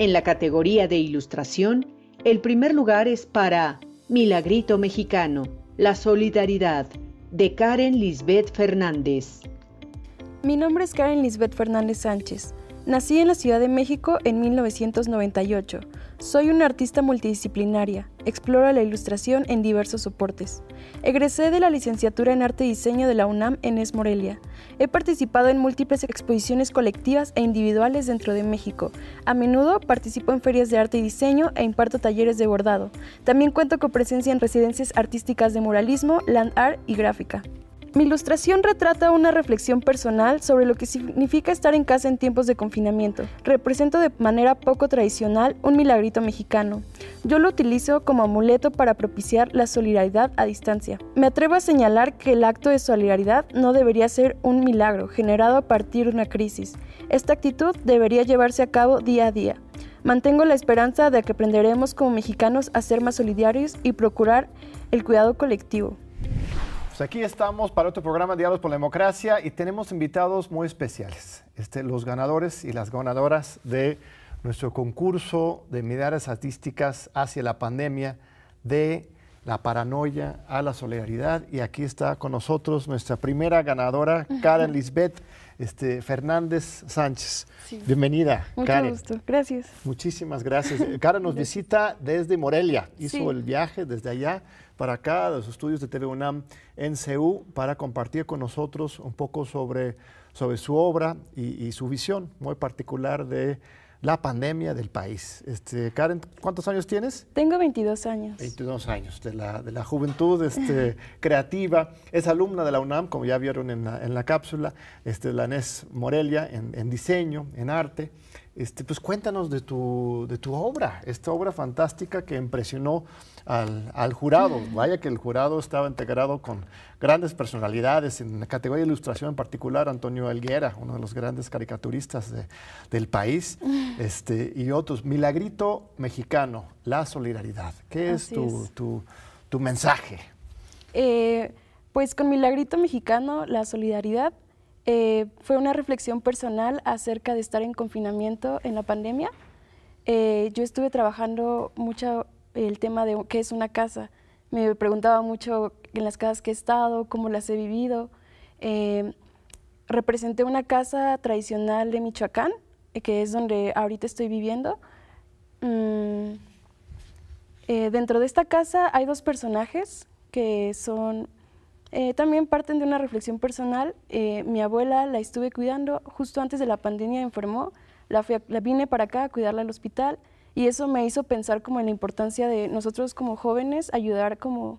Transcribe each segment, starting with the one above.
En la categoría de ilustración, el primer lugar es para Milagrito Mexicano, La Solidaridad, de Karen Lisbeth Fernández. Mi nombre es Karen Lisbeth Fernández Sánchez. Nací en la Ciudad de México en 1998. Soy una artista multidisciplinaria. Exploro la ilustración en diversos soportes. Egresé de la licenciatura en Arte y Diseño de la UNAM en Es Morelia. He participado en múltiples exposiciones colectivas e individuales dentro de México. A menudo participo en ferias de arte y diseño e imparto talleres de bordado. También cuento con presencia en residencias artísticas de muralismo, land art y gráfica. Mi ilustración retrata una reflexión personal sobre lo que significa estar en casa en tiempos de confinamiento. Represento de manera poco tradicional un milagrito mexicano. Yo lo utilizo como amuleto para propiciar la solidaridad a distancia. Me atrevo a señalar que el acto de solidaridad no debería ser un milagro generado a partir de una crisis. Esta actitud debería llevarse a cabo día a día. Mantengo la esperanza de que aprenderemos como mexicanos a ser más solidarios y procurar el cuidado colectivo. Pues aquí estamos para otro programa Diálogos por la Democracia y tenemos invitados muy especiales, este, los ganadores y las ganadoras de nuestro concurso de miradas artísticas hacia la pandemia de la paranoia a la solidaridad. Y aquí está con nosotros nuestra primera ganadora, Karen Lisbeth este, Fernández Sánchez. Bienvenida, Mucho Karen. gusto, gracias. Muchísimas gracias. Karen nos visita desde Morelia. Hizo Sí. el viaje desde allá para acá, de los estudios de TV UNAM en CEU, para compartir con nosotros un poco sobre, sobre su obra y, y su visión muy particular de la pandemia del país. Este, Karen, ¿cuántos años tienes? Tengo 22 años. 22 años, de la, de la juventud este, creativa. Es alumna de la UNAM, como ya vieron en la, en la cápsula, este, la NES Morelia, en, en diseño, en arte. Este, pues cuéntanos de tu, de tu obra, esta obra fantástica que impresionó al, al jurado. Vaya que el jurado estaba integrado con grandes personalidades, en la categoría de ilustración en particular, Antonio Elguera, uno de los grandes caricaturistas de- del país, este, y otros. Milagrito mexicano, la solidaridad. ¿Qué es tu, es. tu- tu mensaje? Eh, pues con Milagrito Mexicano, la solidaridad eh, fue una reflexión personal acerca de estar en confinamiento en la pandemia. Eh, yo estuve trabajando mucho el tema de qué es una casa. Me preguntaba mucho en las casas que he estado, cómo las he vivido. Eh, representé una casa tradicional de Michoacán, eh, que es donde ahorita estoy viviendo. Mm, eh, dentro de esta casa hay dos personajes que son eh, también parten de una reflexión personal. Mi abuela la estuve cuidando justo antes de la pandemia, enfermó, la, fui la vine para acá a cuidarla al hospital y eso me hizo pensar como en la importancia de nosotros como jóvenes ayudar como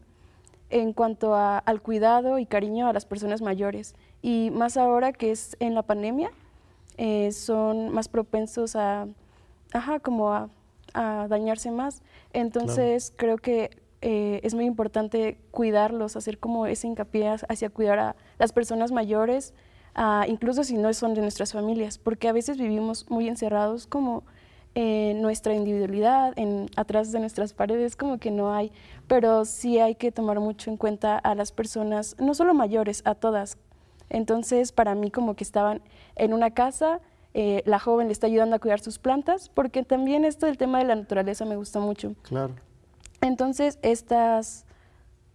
en cuanto a- al cuidado y cariño a las personas mayores. Y más ahora que es en la pandemia, eh, son más propensos a, ajá, como a, a dañarse más. Entonces creo que eh, es muy importante cuidarlos, hacer como ese hincapié hacia- cuidar a las personas mayores, incluso si no son de nuestras familias, porque a veces vivimos muy encerrados como en nuestra individualidad, en, atrás de nuestras paredes, como que no hay, pero sí hay que tomar mucho en cuenta a las personas, no solo mayores, a todas. Entonces, para mí como que estaban en una casa, eh, la joven le está ayudando a cuidar sus plantas, porque también esto del tema de la naturaleza me gusta mucho. Claro. Entonces, estas,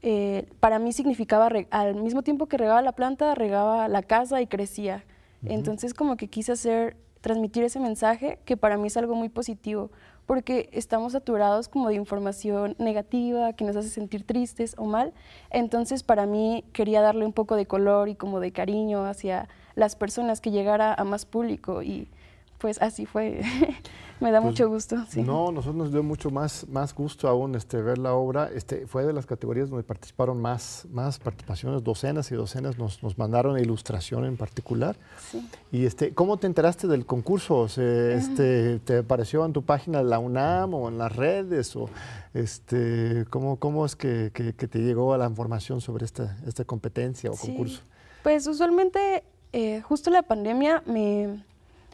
eh, para mí significaba, al mismo tiempo que regaba la planta, regaba la casa y crecía. Entonces, como que quise hacer, transmitir ese mensaje, que para mí es algo muy positivo, porque estamos saturados como de información negativa, que nos hace sentir tristes o mal. Entonces, para mí quería darle un poco de color y como de cariño hacia las personas, que llegara a más público y pues así fue. Me da Pues, mucho gusto. Sí. No, nosotros nos dio mucho más, más gusto aún este, ver la obra. Este, fue de las categorías donde participaron más, más participaciones, docenas y docenas nos, nos mandaron ilustración en particular. Sí. Y este, ¿cómo te enteraste del concurso? Este, ¿Te apareció en tu página de la UNAM o en las redes? O, este, ¿cómo, ¿Cómo es que, que- que te llegó a la información sobre esta, esta competencia o Sí. concurso? Pues usualmente eh, justo la pandemia me,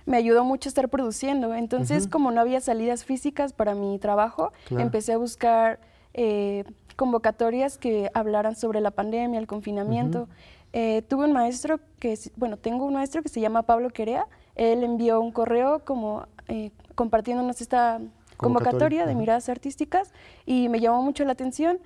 me ayudó mucho a estar produciendo. Entonces, como no había salidas físicas para mi trabajo, Claro. empecé a buscar eh, convocatorias que hablaran sobre la pandemia, el confinamiento. Eh, tuve un maestro que, bueno, tengo un maestro que se llama Pablo Querea. Él envió un correo como eh, compartiéndonos esta convocatoria, de miradas artísticas y me llamó mucho la atención.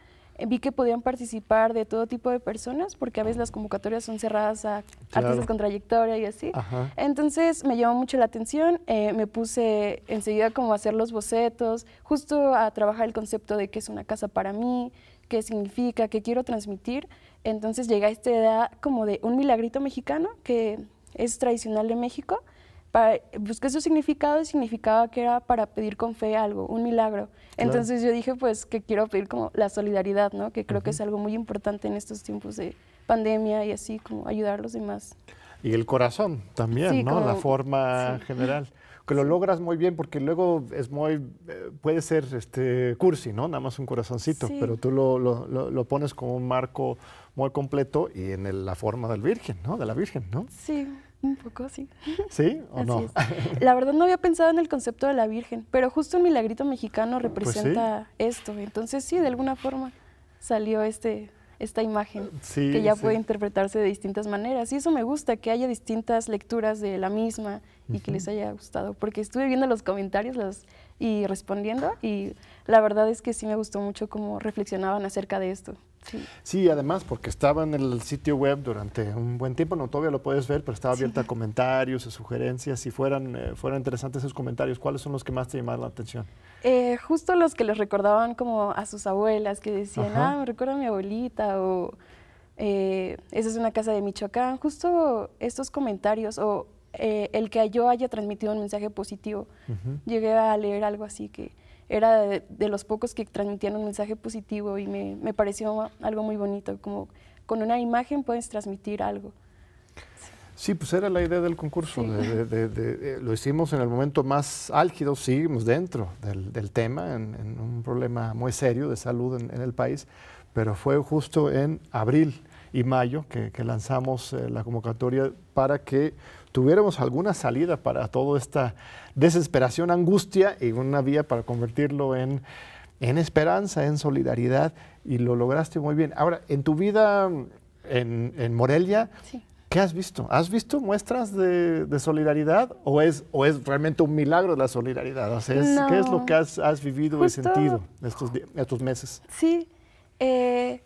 Vi que podían participar de todo tipo de personas, porque a veces las convocatorias son cerradas a artistas con trayectoria y así. Entonces me llamó mucho la atención, eh, me puse enseguida como a hacer los bocetos, justo a trabajar el concepto de qué es una casa para mí, qué significa, qué quiero transmitir. Entonces llegué a esta idea como de un milagrito mexicano, que es tradicional de México, busqué su significado y significaba que era para pedir con fe algo, un milagro. Entonces yo dije, pues, que quiero pedir como la solidaridad, ¿no? Que creo que es algo muy importante en estos tiempos de pandemia y así, como ayudar a los demás. Y el corazón también, ¿no? la forma general. Que lo logras muy bien porque luego es muy, eh, puede ser este cursi, ¿no? Nada más un corazoncito, pero tú lo, lo, lo, pones como un marco muy completo y en la forma del Virgen, ¿no? De la Virgen, ¿no? Sí, un poco, sí. ¿Sí o no? La verdad no había pensado en el concepto de la Virgen, pero justo un milagrito mexicano pues representa esto. Entonces sí, de alguna forma salió este, esta imagen que ya puede interpretarse de distintas maneras. Y eso me gusta, que haya distintas lecturas de la misma y que les haya gustado, porque estuve viendo los comentarios los, y respondiendo y la verdad es que sí me gustó mucho cómo reflexionaban acerca de esto. Sí. además porque estaba en el sitio web durante un buen tiempo, no todavía lo puedes ver, pero estaba abierta a comentarios, a sugerencias. Si fueran, eh, fueran interesantes esos comentarios, ¿cuáles son los que más te llamaron la atención? Eh, justo los que les recordaban como a sus abuelas, que decían, ah, me recuerda a mi abuelita, o eh, esa es una casa de Michoacán. Justo estos comentarios, o el que yo haya transmitido un mensaje positivo. Llegué a leer algo así que era de, los pocos que transmitían un mensaje positivo y me, me, pareció algo muy bonito, como con una imagen puedes transmitir algo. Sí, pues era la idea del concurso. De, lo hicimos en el momento más álgido, seguimos dentro del, tema, en, un problema muy serio de salud en, el país, pero fue justo en abril y mayo que, lanzamos eh, la convocatoria para que tuviéramos alguna salida para toda esta desesperación, angustia y una vía para convertirlo en, en esperanza, en solidaridad y lo lograste muy bien. Ahora, en tu vida en, en Morelia, ¿qué has visto? ¿Has visto muestras de, solidaridad o es, o es realmente un milagro de la solidaridad? O sea, ¿Qué es lo que has, has vivido y sentido estos, estos meses? Sí, eh,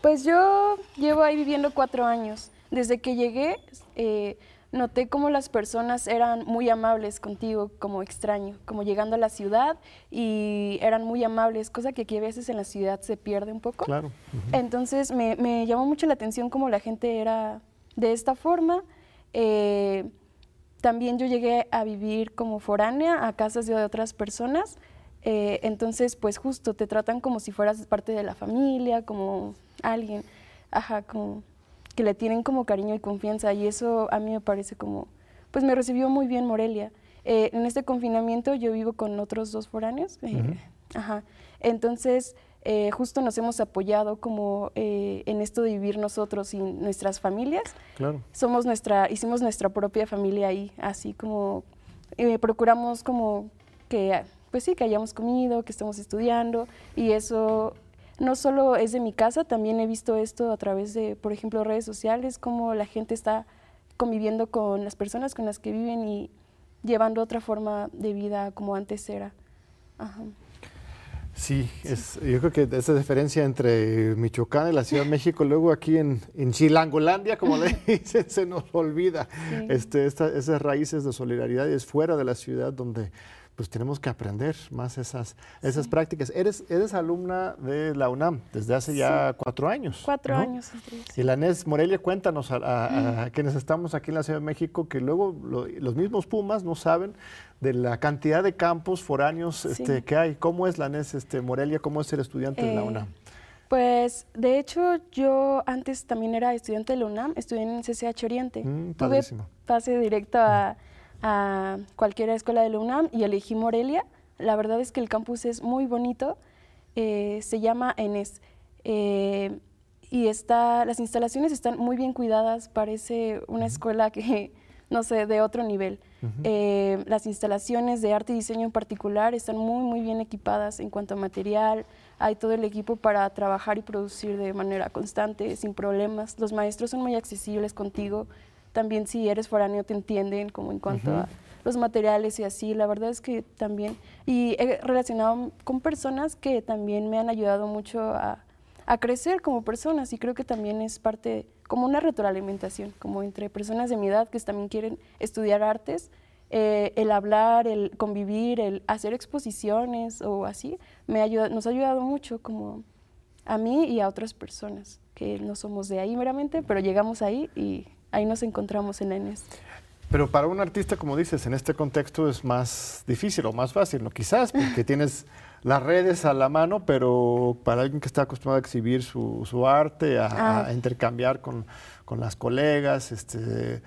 pues yo llevo ahí viviendo cuatro años. Desde que llegué, eh, noté cómo las personas eran muy amables contigo como extraño, como llegando a la ciudad y eran muy amables, cosa que aquí a veces en la ciudad se pierde un poco. Claro. Entonces me, llamó mucho la atención cómo la gente era de esta forma. Eh, también yo llegué a vivir como foránea a casas de otras personas. Eh, entonces, pues justo te tratan como si fueras parte de la familia, como alguien, ajá, como que le tienen como cariño y confianza y eso a mí me parece como, pues me recibió muy bien Morelia. Eh, en este confinamiento yo vivo con otros dos foráneos, eh, ajá. entonces eh, justo nos hemos apoyado como en esto de vivir nosotros y nuestras familias. Claro. Somos nuestra, hicimos nuestra propia familia ahí, así como procuramos como que, pues sí, que hayamos comido, que estemos estudiando y eso no solo es de mi casa, también he visto esto a través de, por ejemplo, redes sociales, cómo la gente está conviviendo con las personas con las que viven y llevando otra forma de vida como antes era. Sí, es, yo creo que esa diferencia entre Michoacán y la Ciudad de México, luego aquí en, en Chilangolandia, como le dicen, se nos olvida. Este, esas raíces de solidaridad y es fuera de la ciudad donde pues tenemos que aprender más esas, esas prácticas. Eres, eres alumna de la UNAM desde hace ya cuatro años. Cuatro años. Y la NES Morelia, cuéntanos a, quienes estamos aquí en la Ciudad de México que luego los mismos Pumas no saben de la cantidad de campos foráneos este, que hay. ¿Cómo es la NES este, Morelia? ¿Cómo es ser estudiante de la eh, UNAM? Pues de hecho yo antes también era estudiante de la UNAM, estudié en CCH Oriente. Mm, Tuve pase directo a a cualquier escuela de la UNAM y elegí Morelia. La verdad es que el campus es muy bonito, eh, se llama ENES. Eh, y está, las instalaciones están muy bien cuidadas, parece una escuela que, no sé, de otro nivel. Eh, las instalaciones de arte y diseño en particular están muy, muy bien equipadas en cuanto a material. Hay todo el equipo para trabajar y producir de manera constante, sin problemas. Los maestros son muy accesibles contigo, también si eres foráneo te entienden como en cuanto los materiales y así. La verdad es que también, y he relacionado con personas que también me han ayudado mucho a, a crecer como personas y creo que también es parte, como una retroalimentación, como entre personas de mi edad que también quieren estudiar artes. Eh, el hablar, el convivir, el hacer exposiciones o así, me ayuda, nos ha ayudado mucho como a mí y a otras personas que no somos de ahí meramente, pero llegamos ahí y ahí nos encontramos en la ENES. Pero para un artista, como dices, en este contexto es más difícil o más fácil, ¿no? Quizás porque tienes las redes a la mano, pero para alguien que está acostumbrado a exhibir su, su arte, a, ah. intercambiar con, con, las colegas, este,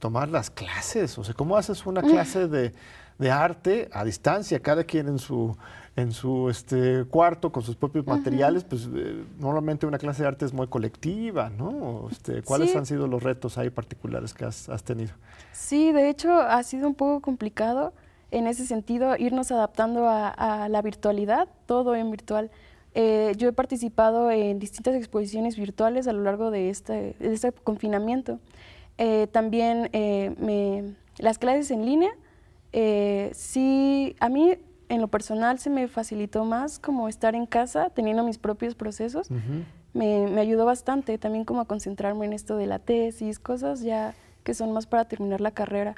tomar las clases. O sea, ¿cómo haces una clase de, de arte a distancia, cada quien en su, en su este, cuarto con sus propios materiales, pues eh, normalmente una clase de arte es muy colectiva, ¿no? Este, ¿Cuáles han sido los retos ahí particulares que has, tenido? Sí, de hecho ha sido un poco complicado en ese sentido irnos adaptando a, la virtualidad, todo en virtual. Eh, yo he participado en distintas exposiciones virtuales a lo largo de este, de este confinamiento. Eh, también me, las clases en línea, sí, a mí en lo personal se me facilitó más como estar en casa teniendo mis propios procesos. me, me, ayudó bastante también como a concentrarme en esto de la tesis, cosas ya que son más para terminar la carrera.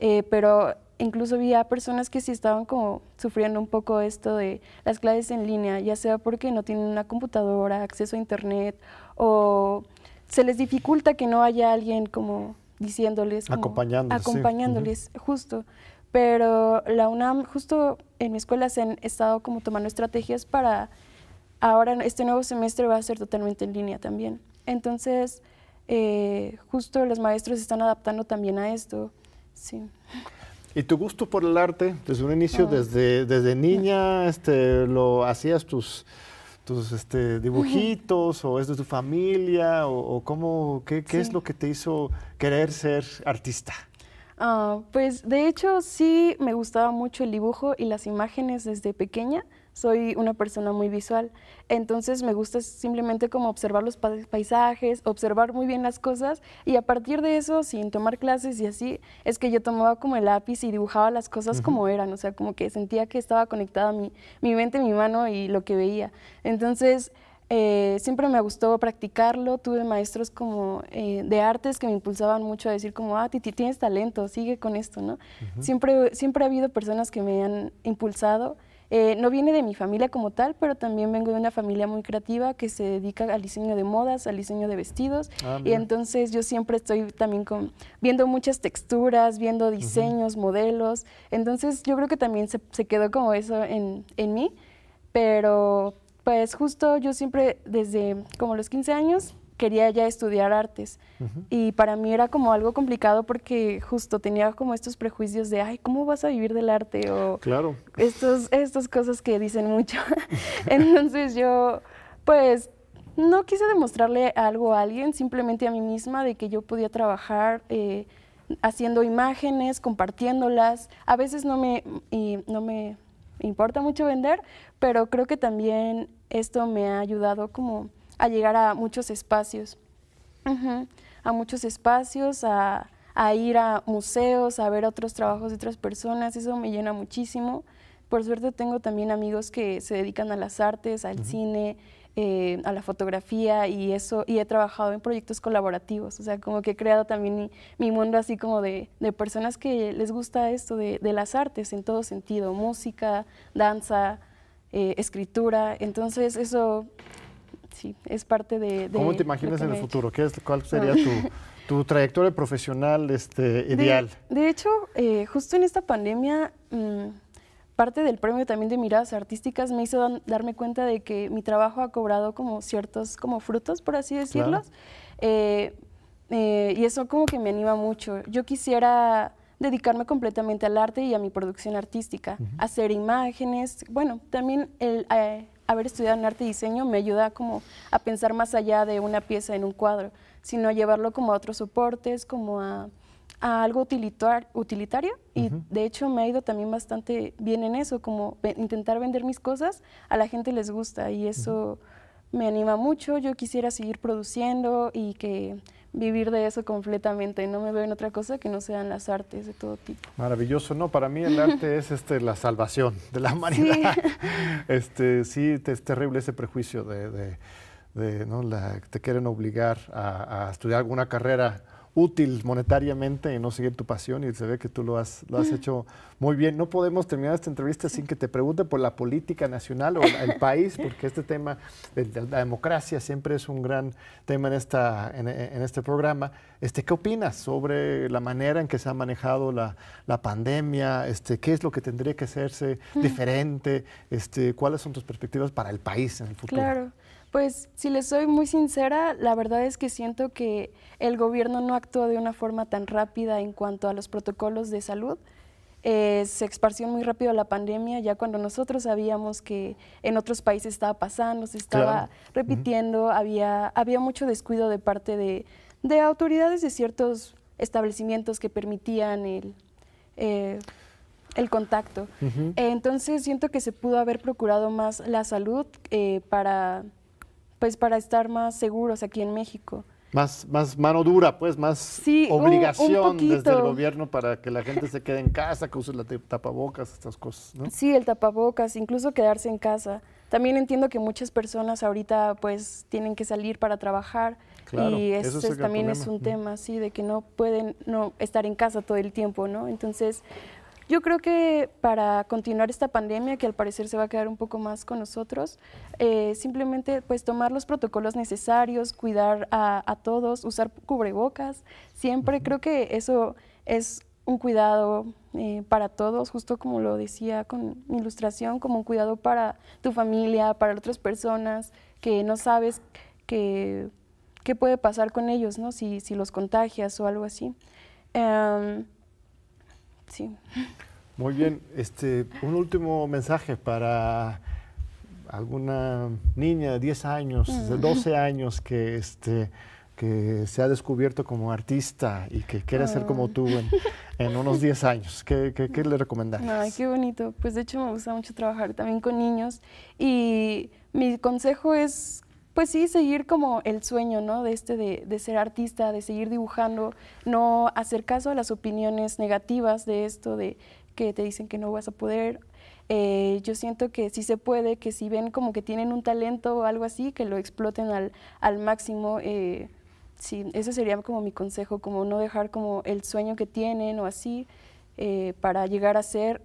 Eh, pero incluso había personas que sí estaban como sufriendo un poco esto de las clases en línea, ya sea porque no tienen una computadora, acceso a internet o se les dificulta que no haya alguien como diciéndoles, acompañándoles, acompañándoles justo pero la UNAM justo en mi escuela se han estado como tomando estrategias para ahora este nuevo semestre va a ser totalmente en línea también. Entonces, eh, justo los maestros se están adaptando también a esto. Sí. ¿Y tu gusto por el arte desde un inicio, ah. desde, desde niña, este, lo hacías tus, tus este, dibujitos o es de tu familia o, cómo, qué, qué es lo que te hizo querer ser artista? Ah, pues de hecho sí me gustaba mucho el dibujo y las imágenes desde pequeña. Soy una persona muy visual, entonces me gusta simplemente como observar los paisajes, observar muy bien las cosas y a partir de eso, sin tomar clases y así, es que yo tomaba como el lápiz y dibujaba las cosas como eran, o sea, como que sentía que estaba conectada mi, mi mente, mi mano y lo que veía. Entonces, eh, siempre me gustó practicarlo, tuve maestros como eh, de artes que me impulsaban mucho a decir como, ah, Titi, tienes talento, sigue con esto, ¿no? siempre, siempre ha habido personas que me han impulsado. Eh, no viene de mi familia como tal, pero también vengo de una familia muy creativa que se dedica al diseño de modas, al diseño de vestidos. Ah, y entonces yo siempre estoy también con, viendo muchas texturas, viendo diseños, modelos. Entonces yo creo que también se, se quedó como eso en, en mí, pero pues justo yo siempre desde como los 15 años quería ya estudiar artes y para mí era como algo complicado porque justo tenía como estos prejuicios de, ay, ¿cómo vas a vivir del arte? O claro. estos, estas cosas que dicen mucho. Entonces yo pues no quise demostrarle algo a alguien, simplemente a mí misma de que yo podía trabajar eh, haciendo imágenes, compartiéndolas. A veces no me, y no me importa mucho vender, pero creo que también esto me ha ayudado como a llegar a muchos espacios, a muchos espacios, a, ir a museos, a ver otros trabajos de otras personas, eso me llena muchísimo. Por suerte tengo también amigos que se dedican a las artes, al cine, eh, a la fotografía y eso, y he trabajado en proyectos colaborativos, o sea, como que he creado también mi, mundo así como de, personas que les gusta esto de, las artes en todo sentido, música, danza, eh, escritura, entonces eso sí, es parte de... ¿Cómo te imaginas en el futuro? ¿Qué es, ¿Cuál sería tu, trayectoria profesional este, ideal? De, hecho, eh, justo en esta pandemia... Mm, parte del premio también de miradas artísticas me hizo darme cuenta de que mi trabajo ha cobrado como ciertos como frutos, por así decirlos. Eh, eh, y eso como que me anima mucho. Yo quisiera dedicarme completamente al arte y a mi producción artística, hacer imágenes. Bueno, también el eh, haber estudiado en arte y diseño me ayuda como a pensar más allá de una pieza en un cuadro, sino a llevarlo como a otros soportes, como a a algo utilitario. Y de hecho me ha ido también bastante bien en eso, como intentar vender mis cosas, a la gente les gusta y eso me anima mucho, yo quisiera seguir produciendo y que vivir de eso completamente. No me veo en otra cosa que no sean las artes de todo tipo. Maravilloso, ¿no? Para mí el arte es este, la salvación de la humanidad. Sí, este, sí es terrible ese prejuicio de, de, ¿no? la, te quieren obligar a, a estudiar alguna carrera útil monetariamente y no seguir tu pasión y se ve que tú lo has, lo has hecho muy bien. No podemos terminar esta entrevista sin que te pregunte por la política nacional o el país, porque este tema de, la democracia siempre es un gran tema en, esta, en, este programa. Este, ¿Qué opinas sobre la manera en que se ha manejado la, la pandemia? Este, ¿Qué es lo que tendría que hacerse diferente? Este, ¿Cuáles son tus perspectivas para el país en el futuro? Claro. Pues si les soy muy sincera, la verdad es que siento que el gobierno no actuó de una forma tan rápida en cuanto a los protocolos de salud. Eh, se esparció muy rápido la pandemia, ya cuando nosotros sabíamos que en otros países estaba pasando, se estaba repitiendo, había, había mucho descuido de parte de, de, autoridades de ciertos establecimientos que permitían el, eh, el contacto. entonces siento que se pudo haber procurado más la salud eh, para pues para estar más seguros aquí en México. Más, más mano dura, pues, más obligación desde el gobierno para que la gente se quede en casa, que use la tapabocas, estas cosas, ¿no? Sí, el tapabocas, incluso quedarse en casa. También entiendo que muchas personas ahorita pues tienen que salir para trabajar y eso, también es un tema, sí, de que no pueden no estar en casa todo el tiempo, ¿no? Entonces, yo creo que para continuar esta pandemia, que al parecer se va a quedar un poco más con nosotros, eh, simplemente pues tomar los protocolos necesarios, cuidar a, todos, usar cubrebocas, siempre creo que eso es un cuidado eh, para todos, justo como lo decía con mi ilustración, como un cuidado para tu familia, para otras personas que no sabes qué puede pasar con ellos, ¿no? Si, si los contagias o algo así. Em, Sí. Muy bien. Este, un último mensaje para alguna niña de 10 años, de 12 mm. años que, este, que se ha descubierto como artista y que quiere ser como ah. tú en, unos 10 años. ¿Qué, qué, le recomendarías? Ay, qué bonito. Pues de hecho me gusta mucho trabajar también con niños y mi consejo es pues sí, seguir como el sueño, ¿no? De este de, ser artista, de seguir dibujando, no hacer caso a las opiniones negativas de esto, de que te dicen que no vas a poder. Eh, yo siento que sí se puede, que si ven como que tienen un talento o algo así, que lo exploten al, máximo. Eh, sí, ese sería como mi consejo, como no dejar como el sueño que tienen o así, eh, para llegar a ser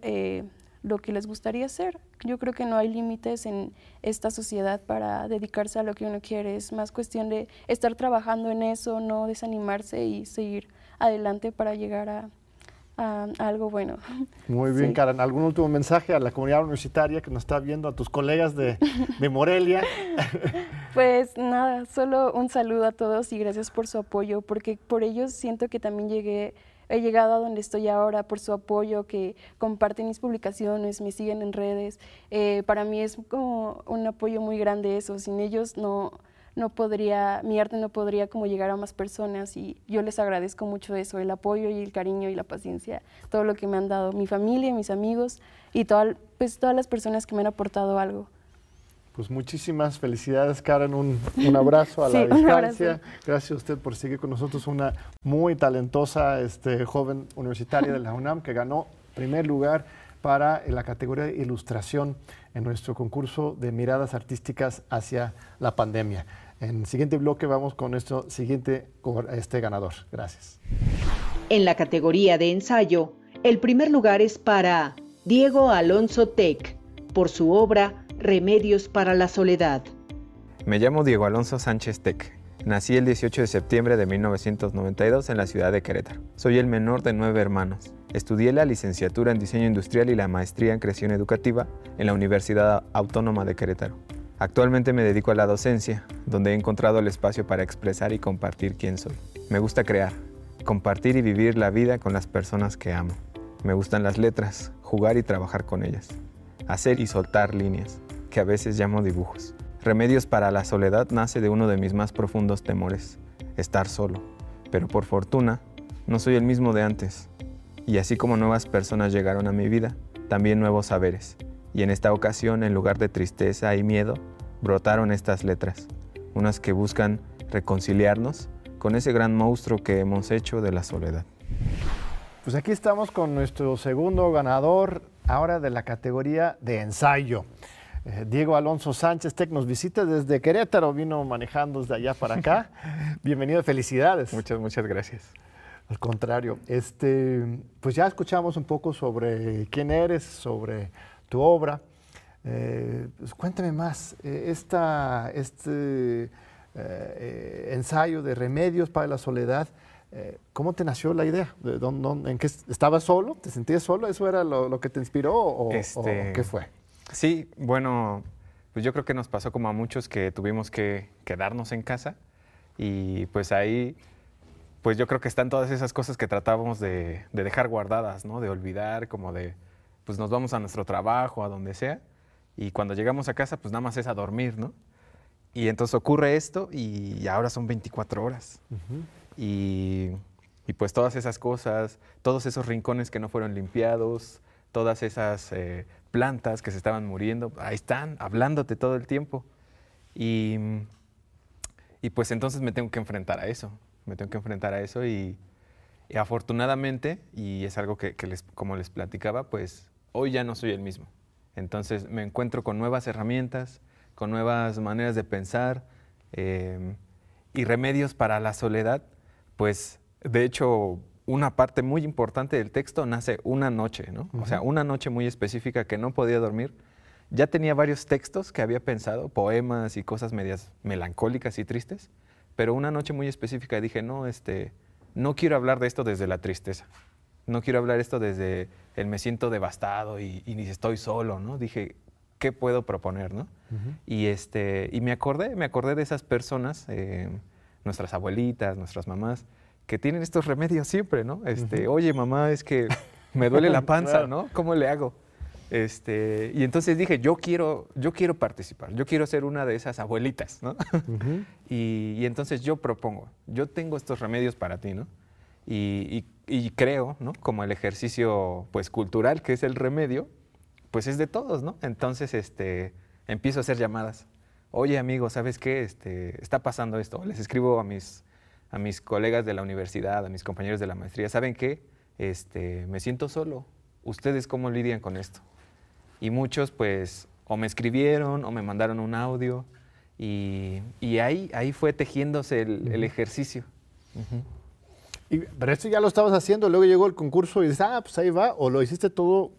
lo que les gustaría hacer. Yo creo que no hay límites en esta sociedad para dedicarse a lo que uno quiere. Es más cuestión de estar trabajando en eso, no desanimarse y seguir adelante para llegar a, algo bueno. Muy bien, Karen. ¿Algún último mensaje a la comunidad universitaria que nos está viendo, a tus colegas de, de Morelia? pues nada, solo un saludo a todos y gracias por su apoyo, porque por ellos siento que también llegué he llegado a donde estoy ahora por su apoyo, que comparten mis publicaciones, me siguen en redes. Eh, para mí es como un apoyo muy grande eso. Sin ellos no, no podría, mi arte no podría como llegar a más personas y yo les agradezco mucho eso, el apoyo y el cariño y la paciencia, todo lo que me han dado mi familia, mis amigos y pues todas las personas que me han aportado algo. Pues muchísimas felicidades, Karen. Un, un abrazo a la distancia. Gracias a usted por seguir con nosotros. Una muy talentosa este, joven universitaria de la UNAM que ganó primer lugar para la categoría de ilustración en nuestro concurso de miradas artísticas hacia la pandemia. En el siguiente bloque vamos con nuestro siguiente este ganador. Gracias. En la categoría de ensayo, el primer lugar es para Diego Alonso Tech por su obra Remedios para la Soledad. Me llamo Diego Alonso Sánchez Tec. Nací el 18 de septiembre de 1992 en la ciudad de Querétaro. Soy el menor de nueve hermanos. Estudié la licenciatura en diseño industrial y la maestría en creación educativa en la Universidad Autónoma de Querétaro. Actualmente me dedico a la docencia, donde he encontrado el espacio para expresar y compartir quién soy. Me gusta crear, compartir y vivir la vida con las personas que amo. Me gustan las letras, jugar y trabajar con ellas, hacer y soltar líneas, que a veces llamo dibujos. Remedios para la soledad nace de uno de mis más profundos temores, estar solo. Pero por fortuna, no soy el mismo de antes. Y así como nuevas personas llegaron a mi vida, también nuevos saberes. Y en esta ocasión, en lugar de tristeza y miedo, brotaron estas letras, unas que buscan reconciliarnos con ese gran monstruo que hemos hecho de la soledad. Pues aquí estamos con nuestro segundo ganador, ahora de la categoría de ensayo. Eh, Diego Alonso Sánchez Tech nos visita desde Querétaro, vino manejando desde allá para acá. Bienvenido, felicidades. Muchas, muchas gracias. Al contrario, este, pues ya escuchamos un poco sobre quién eres, sobre tu obra. Eh, pues cuéntame más, eh, esta, este ensayo de remedios para la soledad, ¿cómo te nació la idea? ¿De dónde, ¿En qué estabas solo? ¿Te sentías solo? ¿Eso era lo, que te inspiró o, este, o qué fue? Sí, bueno, pues yo creo que nos pasó como a muchos que tuvimos que quedarnos en casa y pues ahí, pues yo creo que están todas esas cosas que tratábamos de, dejar guardadas, ¿no? De olvidar, como de, pues nos vamos a nuestro trabajo, a donde sea, y cuando llegamos a casa, pues nada más es a dormir, ¿no? Y entonces ocurre esto y ahora son 24 horas. y, y, pues todas esas cosas, todos esos rincones que no fueron limpiados, todas esas eh, plantas que se estaban muriendo, ahí están, hablándote todo el tiempo. Y, y pues entonces me tengo que enfrentar a eso, me tengo que enfrentar a eso y, afortunadamente, y es algo que, les, como les platicaba, pues hoy ya no soy el mismo. Entonces me encuentro con nuevas herramientas, con nuevas maneras de pensar em, y remedios para la soledad, pues de hecho una parte muy importante del texto nace una noche, ¿no? O sea, una noche muy específica que no podía dormir. Ya tenía varios textos que había pensado, poemas y cosas medias melancólicas y tristes, pero una noche muy específica dije, no, este, no quiero hablar de esto desde la tristeza. No quiero hablar esto desde el me siento devastado y, ni estoy solo, ¿no? Dije, ¿qué puedo proponer, no? y, este, y me acordé, me acordé de esas personas, eh, nuestras abuelitas, nuestras mamás, que tienen estos remedios siempre, ¿no? Este, oye, mamá, es que me duele la panza, ¿no? ¿Cómo le hago? Este, y entonces dije, yo quiero, yo quiero participar, yo quiero ser una de esas abuelitas, ¿no? y, entonces yo propongo, yo tengo estos remedios para ti, ¿no? Y, creo, ¿no? Como el ejercicio, pues, cultural, que es el remedio, pues es de todos, ¿no? Entonces, este, empiezo a hacer llamadas. Oye, amigo, ¿sabes qué? Este, está pasando esto. Les escribo a mis a mis colegas de la universidad, a mis compañeros de la maestría, ¿saben qué? Este, me siento solo. ¿Ustedes cómo lidian con esto? Y muchos pues o me escribieron o me mandaron un audio y, ahí, ahí fue tejiéndose el, ejercicio. y, pero esto ya lo estabas haciendo, luego llegó el concurso y dices, ah, pues ahí va, o lo hiciste todo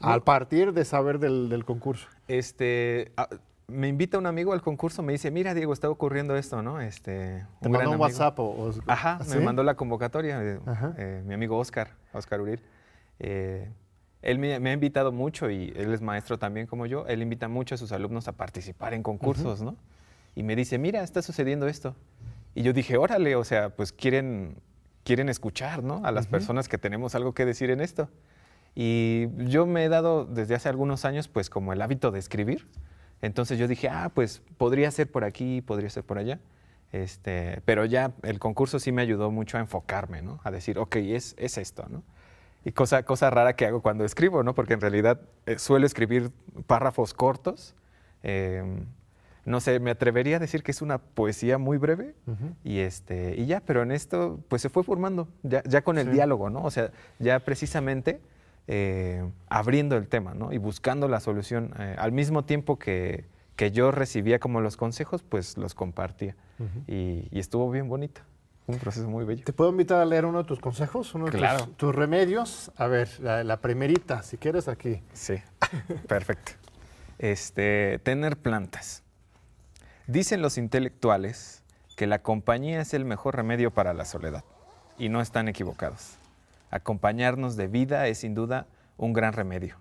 al partir de saber del, del concurso. Este, me invita un amigo al concurso, me dice, mira Diego, está ocurriendo esto, ¿no? Este, ¿Te mandó un WhatsApp? O, Ajá, me mandó la convocatoria, eh, mi amigo Oscar, Oscar Uriel. Eh, él me, ha invitado mucho y él es maestro también como yo, él invita mucho a sus alumnos a participar en concursos, ¿no? Y me dice, mira, está sucediendo esto. Y yo dije, órale, o sea, pues quieren, quieren escuchar, ¿no? A las personas que tenemos algo que decir en esto. Y yo me he dado desde hace algunos años, pues como el hábito de escribir. Entonces yo dije, ah, pues podría ser por aquí, podría ser por allá. Este, pero ya el concurso sí me ayudó mucho a enfocarme, ¿no? A decir, ok, es, es esto, ¿no? Y cosa, cosa rara que hago cuando escribo, ¿no? Porque en realidad eh, suelo escribir párrafos cortos. Em, no sé, me atrevería a decir que es una poesía muy breve y, este, y ya, pero en esto pues se fue formando, ya, ya con el diálogo, ¿no? O sea, ya precisamente eh, abriendo el tema ¿no? y buscando la solución. Eh, al mismo tiempo que, que, yo recibía como los consejos, pues los compartía. y, estuvo bien bonito. Un proceso muy bello. ¿Te puedo invitar a leer uno de tus consejos? Uno de claro. tus, remedios. A ver, la, primerita, si quieres, aquí. Sí, perfecto. Este, tener plantas. Dicen los intelectuales que la compañía es el mejor remedio para la soledad. Y no están equivocados. Acompañarnos de vida es sin duda un gran remedio.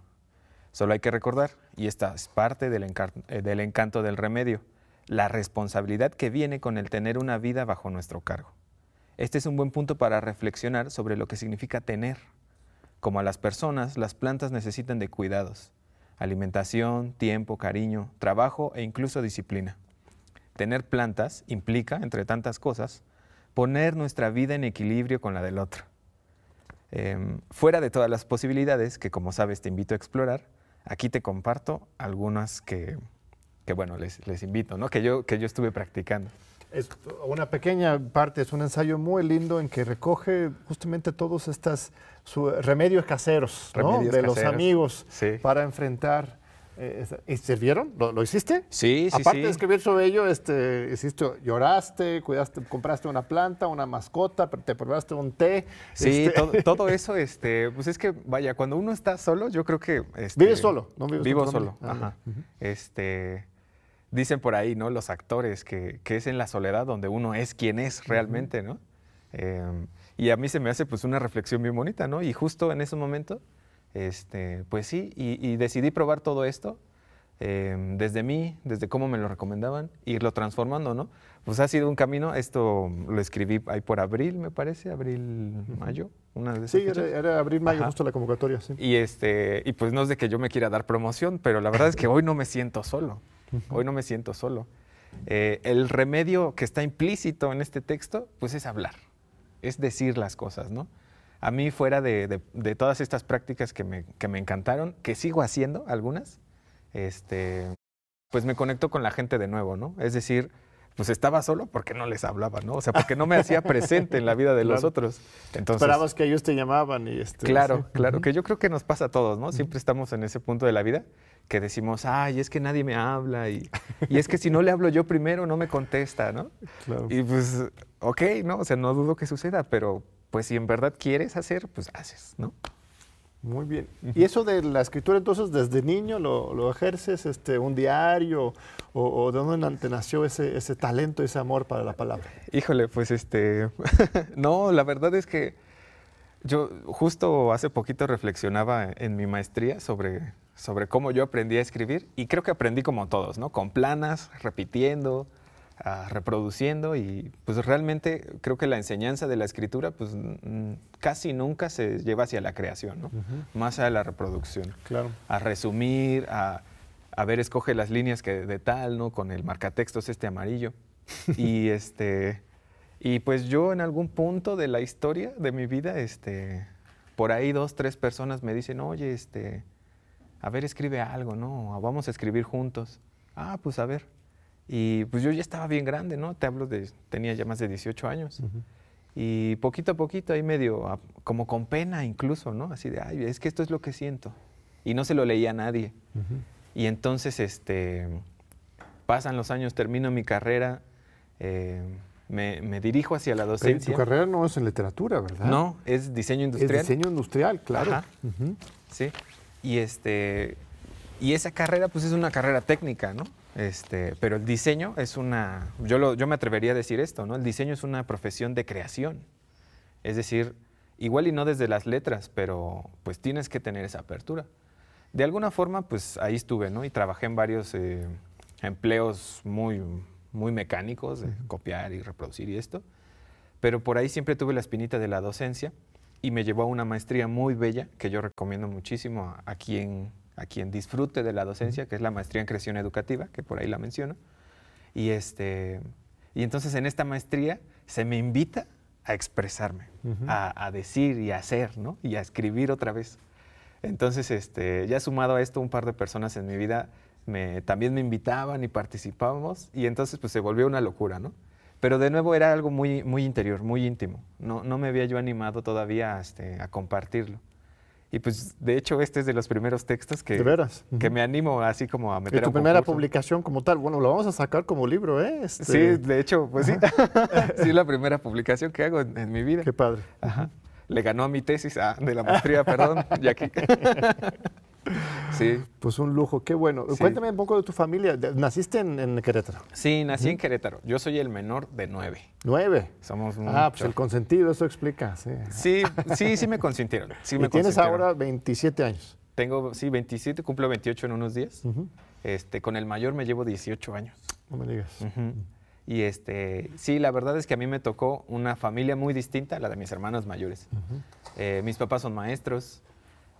Solo hay que recordar, y esta es parte del, eh, del encanto del remedio, la responsabilidad que viene con el tener una vida bajo nuestro cargo. Este es un buen punto para reflexionar sobre lo que significa tener. Como a las personas, las plantas necesitan de cuidados, alimentación, tiempo, cariño, trabajo e incluso disciplina. Tener plantas implica, entre tantas cosas, poner nuestra vida en equilibrio con la del otro. Em, fuera de todas las posibilidades que, como sabes, te invito a explorar, aquí te comparto algunas que, bueno, les, invito, ¿no? que, yo, que yo estuve practicando. Es una pequeña parte, es un ensayo muy lindo en que recoge justamente todos estos remedios caseros de los amigos para enfrentar eh, ¿Y sirvieron? ¿Lo, hiciste? Sí, sí, Aparte de escribir sobre ello, este, hiciste, lloraste, cuidaste, compraste una planta, una mascota, te probaste un té. Sí, este todo, eso, este, pues es que, vaya, cuando uno está solo, yo creo que... Este, ¿Vives solo? ¿No vivo solo, ah, ajá. Este, dicen por ahí, ¿no? Los actores, que, que, es en la soledad donde uno es quien es realmente, ¿no? Em, y a mí se me hace pues una reflexión bien bonita, ¿no? Y justo en ese momento este, pues sí, y, decidí probar todo esto em, desde mí, desde cómo me lo recomendaban, irlo transformando, ¿no? Pues ha sido un camino, esto lo escribí ahí por abril, me parece, abril, mayo, una de Sí, era, abril, mayo, justo la convocatoria, sí. Y, este, y pues no es de que yo me quiera dar promoción, pero la verdad es que hoy no me siento solo, hoy no me siento solo. Eh, el remedio que está implícito en este texto, pues es hablar, es decir las cosas, ¿no? A mí fuera de, todas estas prácticas que me, encantaron, que sigo haciendo algunas, este, pues me conecto con la gente de nuevo, ¿no? Es decir, pues estaba solo porque no les hablaba, ¿no? O sea, porque no me hacía presente en la vida de los otros. Entonces, Esperabas que ellos te llamaban y este, Claro, claro, que yo creo que nos pasa a todos, ¿no? Siempre estamos en ese punto de la vida que decimos, ay, es que nadie me habla y, y es que si no le hablo yo primero no me contesta, ¿no? Claro. Y pues, ok, ¿no? O sea, no dudo que suceda, pero pues si en verdad quieres hacer, pues haces, ¿no? Muy bien. ¿Y eso de la escritura entonces desde niño lo, ejerces, este, un diario o, de dónde nació ese, ese talento, ese amor para la palabra? Híjole, pues este, no, la verdad es que yo justo hace poquito reflexionaba en mi maestría sobre, sobre cómo yo aprendí a escribir y creo que aprendí como todos, ¿no? Con planas, repitiendo, reproduciendo y pues realmente creo que la enseñanza de la escritura pues casi nunca se lleva hacia la creación, ¿no? Más a la reproducción. Claro. A resumir, a, a, ver, escoge las líneas que de tal, ¿no? Con el marcatextos este amarillo. y este y pues yo en algún punto de la historia de mi vida, este, por ahí dos, tres personas me dicen, oye, este, a ver, escribe algo, ¿no? Vamos a escribir juntos. Ah, pues a ver. Y pues yo ya estaba bien grande, ¿no? Te hablo de, tenía ya más de 18 años. Y poquito a poquito ahí medio, como con pena incluso, ¿no? Así de, ay, es que esto es lo que siento. Y no se lo leía a nadie. Y entonces, este, pasan los años, termino mi carrera, eh, me, dirijo hacia la docencia. tu carrera no es en literatura, ¿verdad? No, es diseño industrial. Es diseño industrial, claro. Sí. Y, este, y esa carrera, pues es una carrera técnica, ¿no? Este, pero el diseño es una, yo, yo me atrevería a decir esto, ¿no? El diseño es una profesión de creación. Es decir, igual y no desde las letras, pero pues tienes que tener esa apertura. De alguna forma, pues ahí estuve, ¿no? Y trabajé en varios eh, empleos muy, muy mecánicos, de copiar y reproducir y esto. Pero por ahí siempre tuve la espinita de la docencia y me llevó a una maestría muy bella que yo recomiendo muchísimo a quien a quien disfrute de la docencia, que es la maestría en creación educativa, que por ahí la menciono. Y, este, y entonces en esta maestría se me invita a expresarme, a, decir y a hacer, ¿no? Y a escribir otra vez. Entonces, este, ya sumado a esto, un par de personas en mi vida me, también me invitaban y participábamos, y entonces pues se volvió una locura, ¿no? Pero de nuevo era algo muy, muy interior, muy íntimo. No, no me había yo animado todavía este, a compartirlo. Y pues, de hecho, este es de los primeros textos que, que me animo así como a meter. ¿Y tu primera publicación como tal? Bueno, lo vamos a sacar como libro, ¿eh? Este... Sí, de hecho, pues sí. sí, es la primera publicación que hago en, mi vida. Qué padre. Ajá. Le ganó a mi tesis ah, de la maestría, perdón, y aquí. Sí. Pues un lujo, qué bueno. Cuéntame un poco de tu familia. ¿Naciste en, Querétaro? Sí, nací en Querétaro. Yo soy el menor de nueve. ¿Nueve? Somos Ah, pues el consentido, eso explica. Sí, sí, sí, me consintieron. Sí y tienes ahora 27 años. Tengo, sí, 27, cumplo 28 en unos días. este, con el mayor me llevo 18 años. No me digas. Y este, sí, la verdad es que a mí me tocó una familia muy distinta a la de mis hermanos mayores. Eh, mis papás son maestros,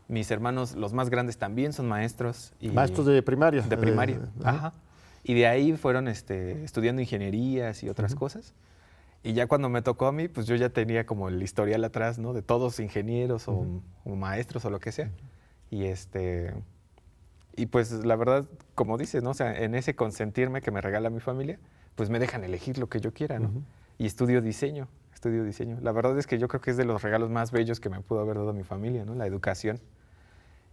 mis hermanos, los más grandes también son maestros. Y maestros de primaria. De primaria, ajá. Y de ahí fueron este, estudiando ingenierías y otras cosas. Y ya cuando me tocó a mí, pues yo ya tenía como el historial atrás, ¿no? De todos ingenieros o, maestros o lo que sea. Y este... Y pues la verdad, como dices, ¿no? O sea, en ese consentirme que me regala mi familia, pues me dejan elegir lo que yo quiera, ¿no? Y estudio diseño, estudio diseño. La verdad es que yo creo que es de los regalos más bellos que me pudo haber dado mi familia, ¿no? La educación.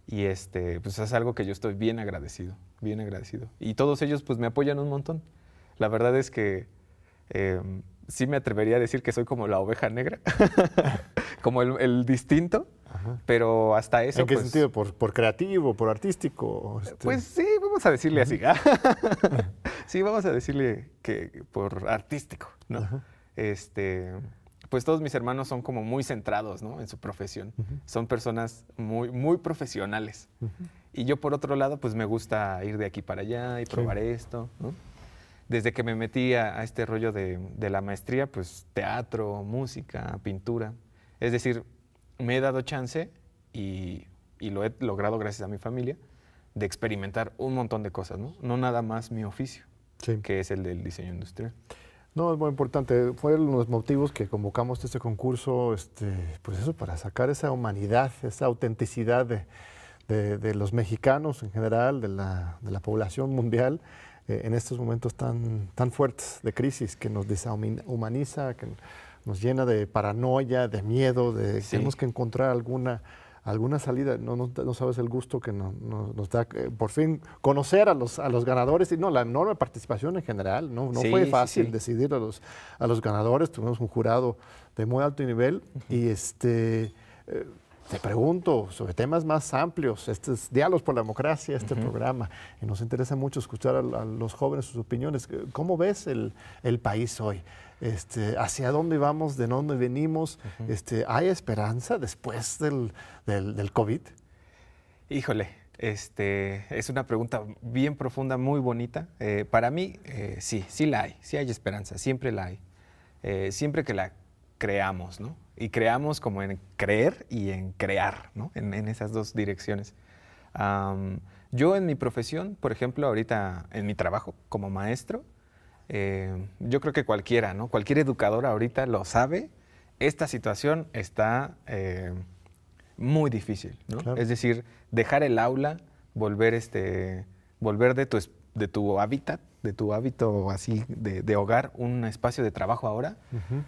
Y este, pues es algo que yo estoy bien agradecido, bien agradecido. Y todos ellos pues me apoyan un montón. La verdad es que em, sí me atrevería a decir que soy como la oveja negra, como el, distinto, pero hasta eso... ¿En qué pues sentido? ¿Por, creativo, por artístico? Este? Pues sí, vamos a decirle así. sí, vamos a decirle que por artístico, ¿no? Este pues todos mis hermanos son como muy centrados ¿no? en su profesión. Son personas muy, muy profesionales. Y yo por otro lado, pues me gusta ir de aquí para allá y probar esto. Desde que me metí a, este rollo de, la maestría, pues teatro, música, pintura. Es decir, me he dado chance y, lo he logrado gracias a mi familia de experimentar un montón de cosas, ¿no? No nada más mi oficio, que es el del diseño industrial. No, es muy importante. Fueron los motivos que convocamos este concurso, este, pues eso, para sacar esa humanidad, esa autenticidad de, los mexicanos en general, de la, población mundial, eh, en estos momentos tan, tan fuertes de crisis que nos deshumaniza, que nos llena de paranoia, de miedo, de tenemos que encontrar alguna alguna salida, no, no, sabes el gusto que nos da eh, por fin conocer a los, a los ganadores y no, la enorme participación en general, no, no fue fácil decidir a los, a los ganadores, tuvimos un jurado de muy alto nivel y este... Eh, te pregunto sobre temas más amplios, este es Diálogos por la Democracia, este programa, y nos interesa mucho escuchar a, los jóvenes sus opiniones. ¿Cómo ves el, el país hoy? Este, hacia dónde vamos, de dónde venimos. este, ¿Hay esperanza después del, del, COVID? Híjole, este, es una pregunta bien profunda, muy bonita. Eh, para mí, eh, sí, sí la hay, sí hay esperanza, siempre la hay. Eh, siempre que la creamos, ¿no? Y creamos como en creer y en crear, ¿no? En, esas dos direcciones. yo en mi profesión, por ejemplo, ahorita en mi trabajo como maestro, eh, yo creo que cualquiera, ¿no? Cualquier educador ahorita lo sabe. Esta situación está eh, muy difícil, ¿no? Es decir, dejar el aula, volver, este, volver de, tu, de tu hábitat, de tu hábito así de, hogar, un espacio de trabajo ahora,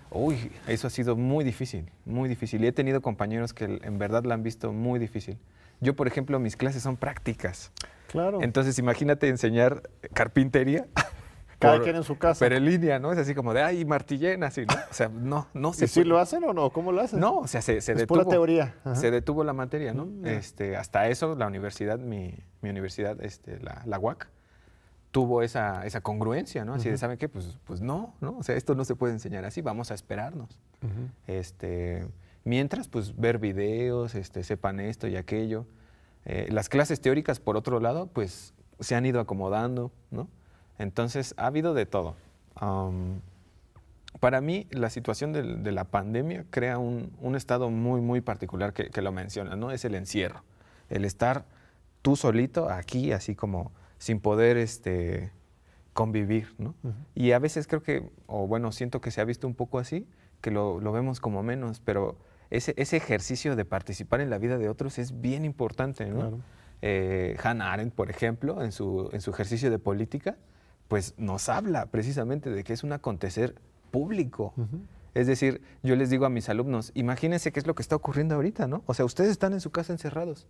uy, eso ha sido muy difícil, muy difícil. Y he tenido compañeros que en verdad la han visto muy difícil. Yo, por ejemplo, mis clases son prácticas. Claro. Entonces, imagínate enseñar carpintería cada quien en su casa. Pero en línea, ¿no? Es así como de, ay, martillen, así, ¿no? O sea, no, no se ¿Y si lo hacen o no? ¿Cómo lo hacen? No, o sea, se, se es detuvo. Pura teoría. Se detuvo la materia, ¿no? Mm, este, hasta eso, la universidad, mi, mi universidad, este, la, la UAC, tuvo esa, esa congruencia, ¿no? Así de, ¿saben qué? Pues, pues no, ¿no? O sea, esto no se puede enseñar así, vamos a esperarnos. este, mientras, pues, ver videos, este, sepan esto y aquello. Eh, las clases teóricas, por otro lado, pues, se han ido acomodando, ¿no? Entonces, ha habido de todo. para mí, la situación de, la pandemia crea un, estado muy, muy particular que, lo menciona, ¿no? Es el encierro. El estar tú solito aquí, así como sin poder este, convivir, ¿no? Y a veces creo que, o bueno, siento que se ha visto un poco así, que lo, vemos como menos, pero ese, ese, ejercicio de participar en la vida de otros es bien importante, ¿no? Eh, Hannah Arendt, por ejemplo, en su, en su ejercicio de política, pues nos habla precisamente de que es un acontecer público. Es decir, yo les digo a mis alumnos, imagínense qué es lo que está ocurriendo ahorita, ¿no? O sea, ustedes están en su casa encerrados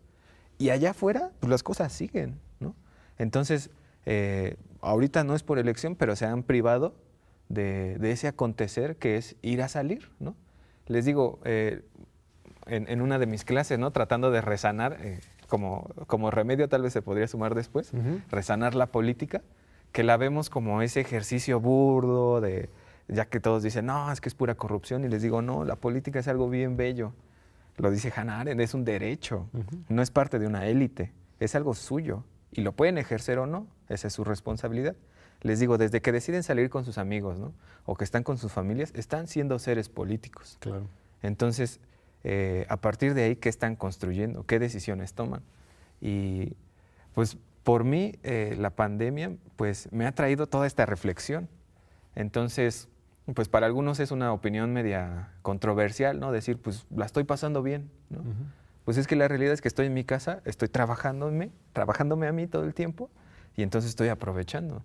y allá afuera, pues las cosas siguen, ¿no? Entonces, eh, ahorita no es por elección, pero se han privado de, ese acontecer que es ir a salir, ¿no? Les digo, eh, en, una de mis clases, ¿no? Tratando de resanar, eh, como, como remedio tal vez se podría sumar después, resanar la política que la vemos como ese ejercicio burdo de, ya que todos dicen, no, es que es pura corrupción, y les digo, no, la política es algo bien bello. Lo dice Hannah Arendt, es un derecho, no es parte de una élite, es algo suyo, y lo pueden ejercer o no, esa es su responsabilidad. Les digo, desde que deciden salir con sus amigos, ¿no? O que están con sus familias, están siendo seres políticos. Claro. Entonces, eh, a partir de ahí, ¿qué están construyendo? ¿Qué decisiones toman? Y pues por mí eh, la pandemia pues me ha traído toda esta reflexión. Entonces, pues para algunos es una opinión media controversial, ¿no? Decir, pues la estoy pasando bien, ¿no? Pues es que la realidad es que estoy en mi casa, estoy trabajándome, trabajándome a mí todo el tiempo y entonces estoy aprovechando.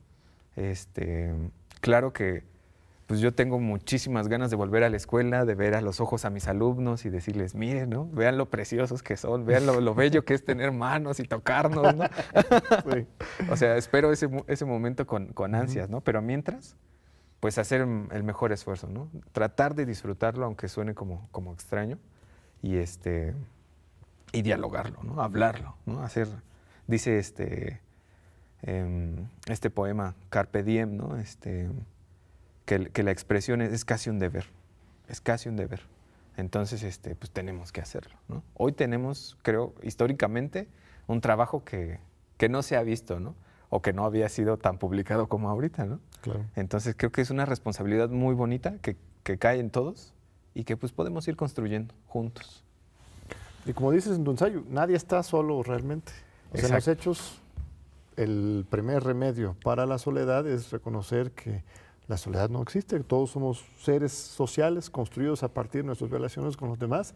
Este, claro que pues yo tengo muchísimas ganas de volver a la escuela, de ver a los ojos a mis alumnos y decirles, miren, ¿no? Vean lo preciosos que son, vean lo, bello que es tener manos y tocarnos, ¿no? o sea, espero ese, ese momento con, con ansias, ¿no? Pero mientras, pues hacer el mejor esfuerzo, ¿no? Tratar de disfrutarlo, aunque suene como, como extraño, y, este, y dialogarlo, ¿no? Hablarlo, ¿no? Hacer, dice este, em, este poema, Carpe Diem, ¿no? Este, que, la expresión es, casi un deber, es casi un deber. Entonces, este, pues tenemos que hacerlo. ¿no? Hoy tenemos, creo, históricamente, un trabajo que, que, no se ha visto, ¿no? O que no había sido tan publicado como ahorita, ¿no? Claro. Entonces, creo que es una responsabilidad muy bonita que, que cae en todos y que pues podemos ir construyendo juntos. Y como dices en tu ensayo, nadie está solo realmente. en los hechos, el primer remedio para la soledad es reconocer que la soledad no existe, todos somos seres sociales construidos a partir de nuestras relaciones con los demás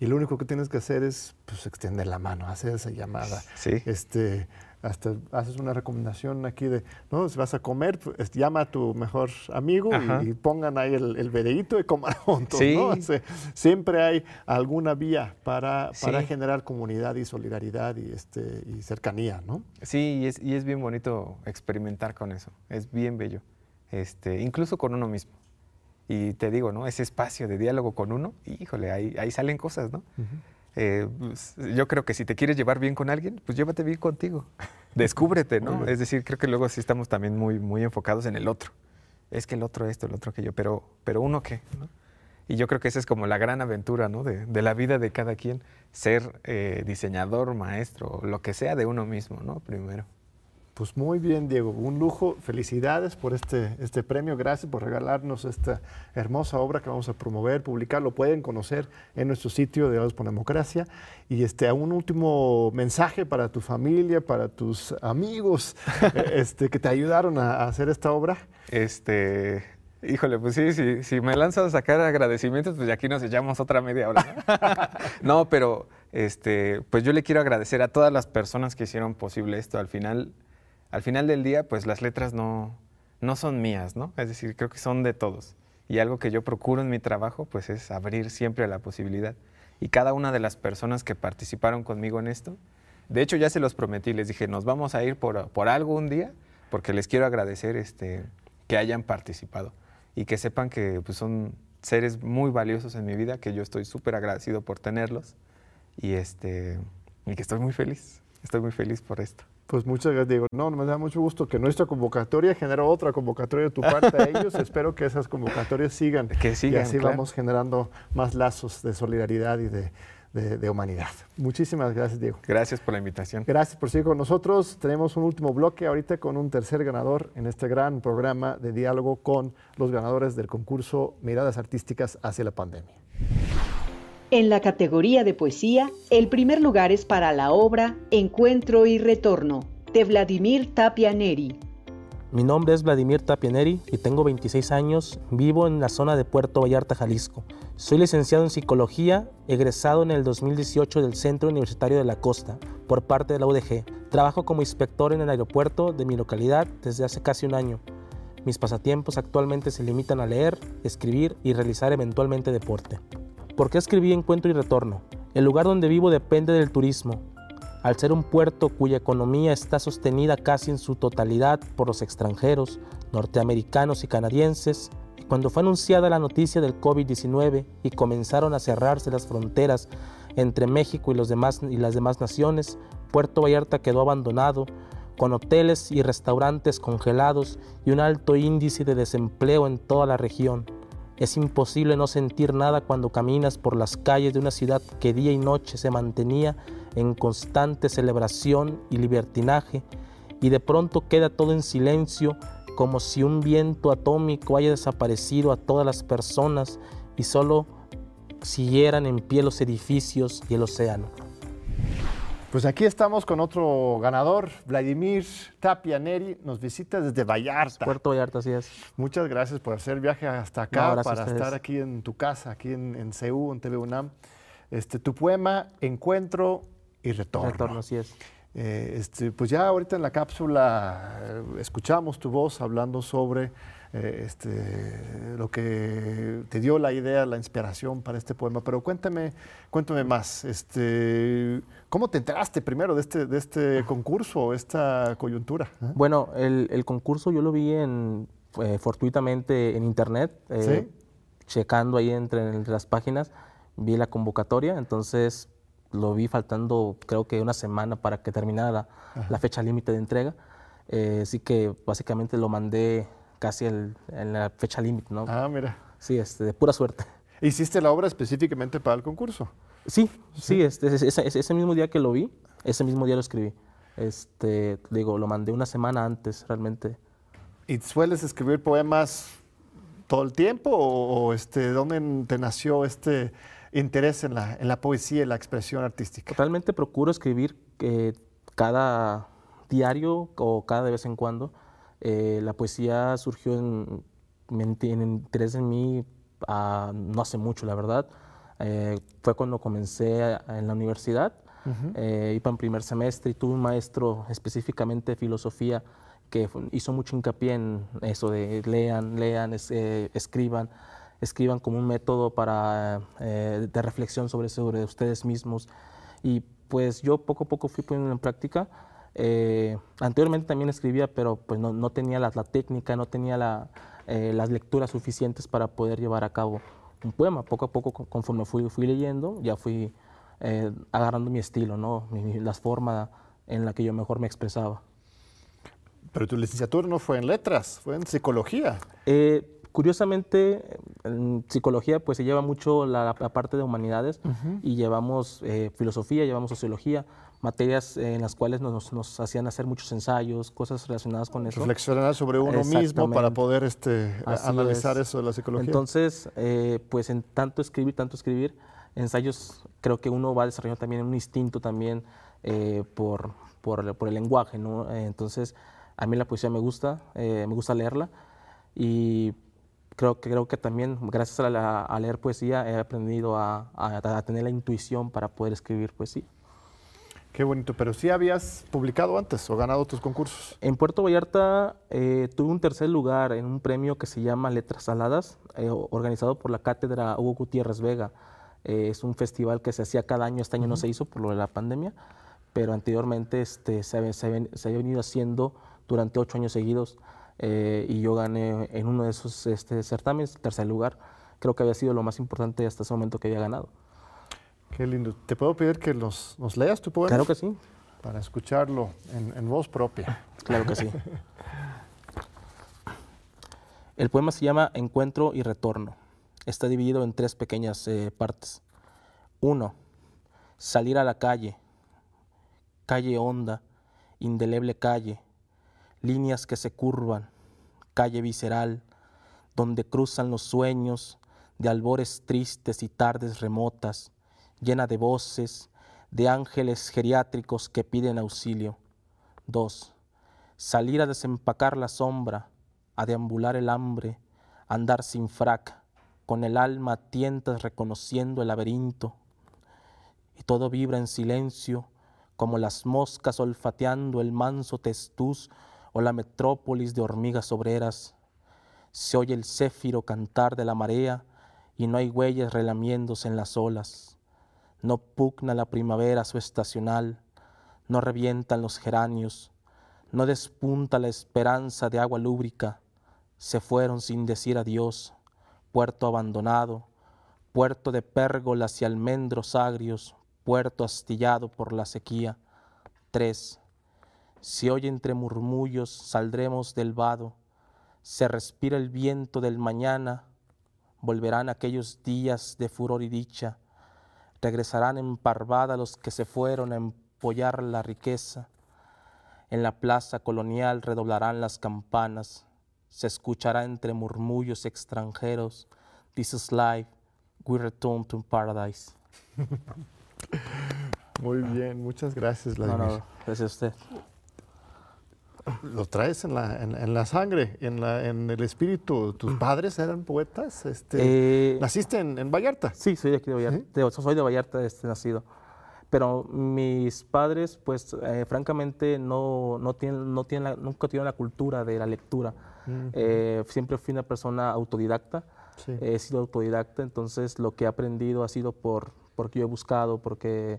y lo único que tienes que hacer es pues, extender la mano, hacer esa llamada. Sí. Este, hasta haces una recomendación aquí de, no, si vas a comer, pues, llama a tu mejor amigo y, pongan ahí el, el y coman juntos. Sí. ¿no? siempre hay alguna vía para, para generar comunidad y solidaridad y, este, y cercanía, ¿no? Sí, y es, y es bien bonito experimentar con eso, es bien bello. Este, incluso con uno mismo. Y te digo, ¿no? Ese espacio de diálogo con uno, híjole, ahí, ahí salen cosas, ¿no? Eh, pues, yo creo que si te quieres llevar bien con alguien, pues llévate bien contigo. Descúbrete, ¿no? es decir, creo que luego sí estamos también muy, muy enfocados en el otro. Es que el otro esto, el otro aquello, pero, pero uno qué, ¿no? Y yo creo que esa es como la gran aventura, ¿no? De, de la vida de cada quien, ser eh, diseñador, maestro, lo que sea de uno mismo, ¿no? Primero. Pues muy bien, Diego, un lujo. Felicidades por este, este premio. Gracias por regalarnos esta hermosa obra que vamos a promover, publicar. Lo pueden conocer en nuestro sitio de Diálogos por Democracia. Y este, un último mensaje para tu familia, para tus amigos eh, este, que te ayudaron a, hacer esta obra. Este, Híjole, pues sí, sí, si me lanzas a sacar agradecimientos, pues aquí nos echamos otra media hora. ¿no? pero este, pues yo le quiero agradecer a todas las personas que hicieron posible esto. Al final, al final del día, pues las letras no, no son mías, ¿no? Es decir, creo que son de todos. Y algo que yo procuro en mi trabajo, pues es abrir siempre la posibilidad. Y cada una de las personas que participaron conmigo en esto, de hecho ya se los prometí, les dije, nos vamos a ir por, por algo un día, porque les quiero agradecer este, que hayan participado y que sepan que pues, son seres muy valiosos en mi vida, que yo estoy súper agradecido por tenerlos y, este, y que estoy muy feliz, estoy muy feliz por esto. Pues muchas gracias, Diego. No, me da mucho gusto que nuestra convocatoria genere otra convocatoria de tu parte a ellos. Espero que esas convocatorias sigan. Que sigan, Y así vamos generando más lazos de solidaridad y de, humanidad. Muchísimas gracias, Diego. Gracias por la invitación. Gracias por seguir con nosotros. Tenemos un último bloque ahorita con un tercer ganador en este gran programa de diálogo con los ganadores del concurso Miradas Artísticas hacia la pandemia. En la categoría de poesía, el primer lugar es para la obra Encuentro y Retorno, de Vladimir Tapia Neri. Mi nombre es Vladimir Tapia Neri y tengo 26 años, vivo en la zona de Puerto Vallarta, Jalisco. Soy licenciado en Psicología, egresado en el 2018 del Centro Universitario de la Costa, por parte de la UDG. Trabajo como inspector en el aeropuerto de mi localidad desde hace casi un año. Mis pasatiempos actualmente se limitan a leer, escribir y realizar eventualmente deporte. ¿Por qué escribí Encuentro y Retorno? El lugar donde vivo depende del turismo. Al ser un puerto cuya economía está sostenida casi en su totalidad por los extranjeros, norteamericanos y canadienses, cuando fue anunciada la noticia del COVID-19 y comenzaron a cerrarse las fronteras entre México y, los demás, y las demás naciones, Puerto Vallarta quedó abandonado, con hoteles y restaurantes congelados y un alto índice de desempleo en toda la región. Es imposible no sentir nada cuando caminas por las calles de una ciudad que día y noche se mantenía en constante celebración y libertinaje y de pronto queda todo en silencio como si un viento atómico haya desaparecido a todas las personas y solo siguieran en pie los edificios y el océano. Pues aquí estamos con otro ganador, Vladimir Tapia Neri, nos visita desde Vallarta. Puerto Vallarta, así es. Muchas gracias por hacer viaje hasta acá, para estar aquí en tu casa, aquí en, en CEU, en TV UNAM. este, tu poema Encuentro y Retorno. Retorno, así es. Eh, este, pues ya ahorita en la cápsula eh, escuchamos tu voz hablando sobre este, lo que te dio la idea, la inspiración para este poema, pero cuéntame, cuéntame más. Este, ¿Cómo te enteraste primero de este, de este concurso, esta coyuntura? Bueno, el, el concurso yo lo vi en, fortuitamente en internet, checando ahí entre, entre las páginas, vi la convocatoria, entonces lo vi faltando creo que una semana para que terminara la, fecha límite de entrega. Eh, así que básicamente lo mandé casi en la fecha límite, ¿no? Ah, mira. Sí, este, de pura suerte. ¿Hiciste la obra específicamente para el concurso? Sí, sí, este, ese, mismo día que lo vi, ese mismo día lo escribí. Este, digo, lo mandé una semana antes realmente. ¿Y sueles escribir poemas todo el tiempo o, este, dónde te nació este, interés en la, en la poesía y la expresión artística? Realmente procuro escribir eh, cada diario o cada de vez en cuando. Eh, la poesía surgió en, en, interés en mí ah, no hace mucho, la verdad. Eh, fue cuando comencé en la universidad, iba en primer semestre y tuve un maestro específicamente de filosofía que hizo mucho hincapié en eso de lean, lean, escriban escriban como un método para, eh, de reflexión sobre, sobre ustedes mismos. Y pues yo poco a poco fui poniendo en práctica. Eh, anteriormente también escribía, pero pues no, no tenía la, la, técnica, no tenía la, eh, las lecturas suficientes para poder llevar a cabo un poema. Poco a poco, conforme fui, fui leyendo, ya fui agarrando mi estilo, ¿no? Mi, las formas en la que yo mejor me expresaba. Pero tu licenciatura no fue en letras, fue en psicología. Curiosamente, en psicología pues se lleva mucho la, parte de humanidades y llevamos eh, filosofía, llevamos sociología, materias en las cuales nos, hacían hacer muchos ensayos, cosas relacionadas con eso. Reflexionar sobre uno mismo para poder este, analizar eso de la psicología. Entonces, eh, pues en tanto escribir, tanto escribir, ensayos creo que uno va desarrollando también un instinto también eh, por, por, por, el lenguaje, ¿no? entonces, a mí la poesía me gusta, me gusta leerla y creo que, creo que también gracias a, leer poesía he aprendido a, tener la intuición para poder escribir poesía. Qué bonito, pero sí habías publicado antes o ganado tus concursos. En Puerto Vallarta eh, tuve un tercer lugar en un premio que se llama Letras Saladas, eh, organizado por la cátedra Hugo Gutiérrez Vega. Eh, es un festival que se hacía cada año, este año no se hizo por lo de la pandemia, pero anteriormente este, se, se había venido haciendo durante ocho años seguidos. Eh, y yo gané en uno de esos este, certámenes, tercer lugar. Creo que había sido lo más importante hasta ese momento que había ganado. Qué lindo. ¿Te puedo pedir que nos, nos leas tu poema? Claro que sí. Para escucharlo en, en voz propia. Claro que sí. El poema se llama Encuentro y Retorno. Está dividido en tres pequeñas eh, partes. Uno, salir a la calle, calle honda, indeleble calle, líneas que se curvan, calle visceral, donde cruzan los sueños de albores tristes y tardes remotas, llena de voces, de ángeles geriátricos que piden auxilio. 2. Salir a desempacar la sombra, a deambular el hambre, andar sin frac, con el alma a tientas reconociendo el laberinto. Y todo vibra en silencio, como las moscas olfateando el manso testuz o la metrópolis de hormigas obreras. Se oye el céfiro cantar de la marea y no hay huellas relamiéndose en las olas. No pugna la primavera su estacional, no revientan los geranios, no despunta la esperanza de agua lúbrica. Se fueron sin decir adiós, puerto abandonado, puerto de pérgolas y almendros agrios, puerto astillado por la sequía. Tres. Se oye entre murmullos, saldremos del vado, se respira el viento del mañana, volverán aquellos días de furor y dicha, regresarán en parvada los que se fueron a empollar la riqueza, en la plaza colonial redoblarán las campanas, se escuchará entre murmullos extranjeros, This is life, we return to paradise. Muy bien, muchas gracias, Vladimir. No, no, gracias a usted. Lo traes en la, en, la sangre, en, la, en, el espíritu. ¿Tus padres eran poetas? Este, eh, ¿Naciste en, Vallarta? Sí, soy de aquí de Vallarta. soy de Vallarta este, nacido. Pero mis padres, pues, eh, francamente, no, no tienen, no tienen nunca tuvieron la cultura de la lectura. Eh, siempre fui una persona autodidacta. He sido autodidacta, entonces lo que he aprendido ha sido por, porque yo he buscado, porque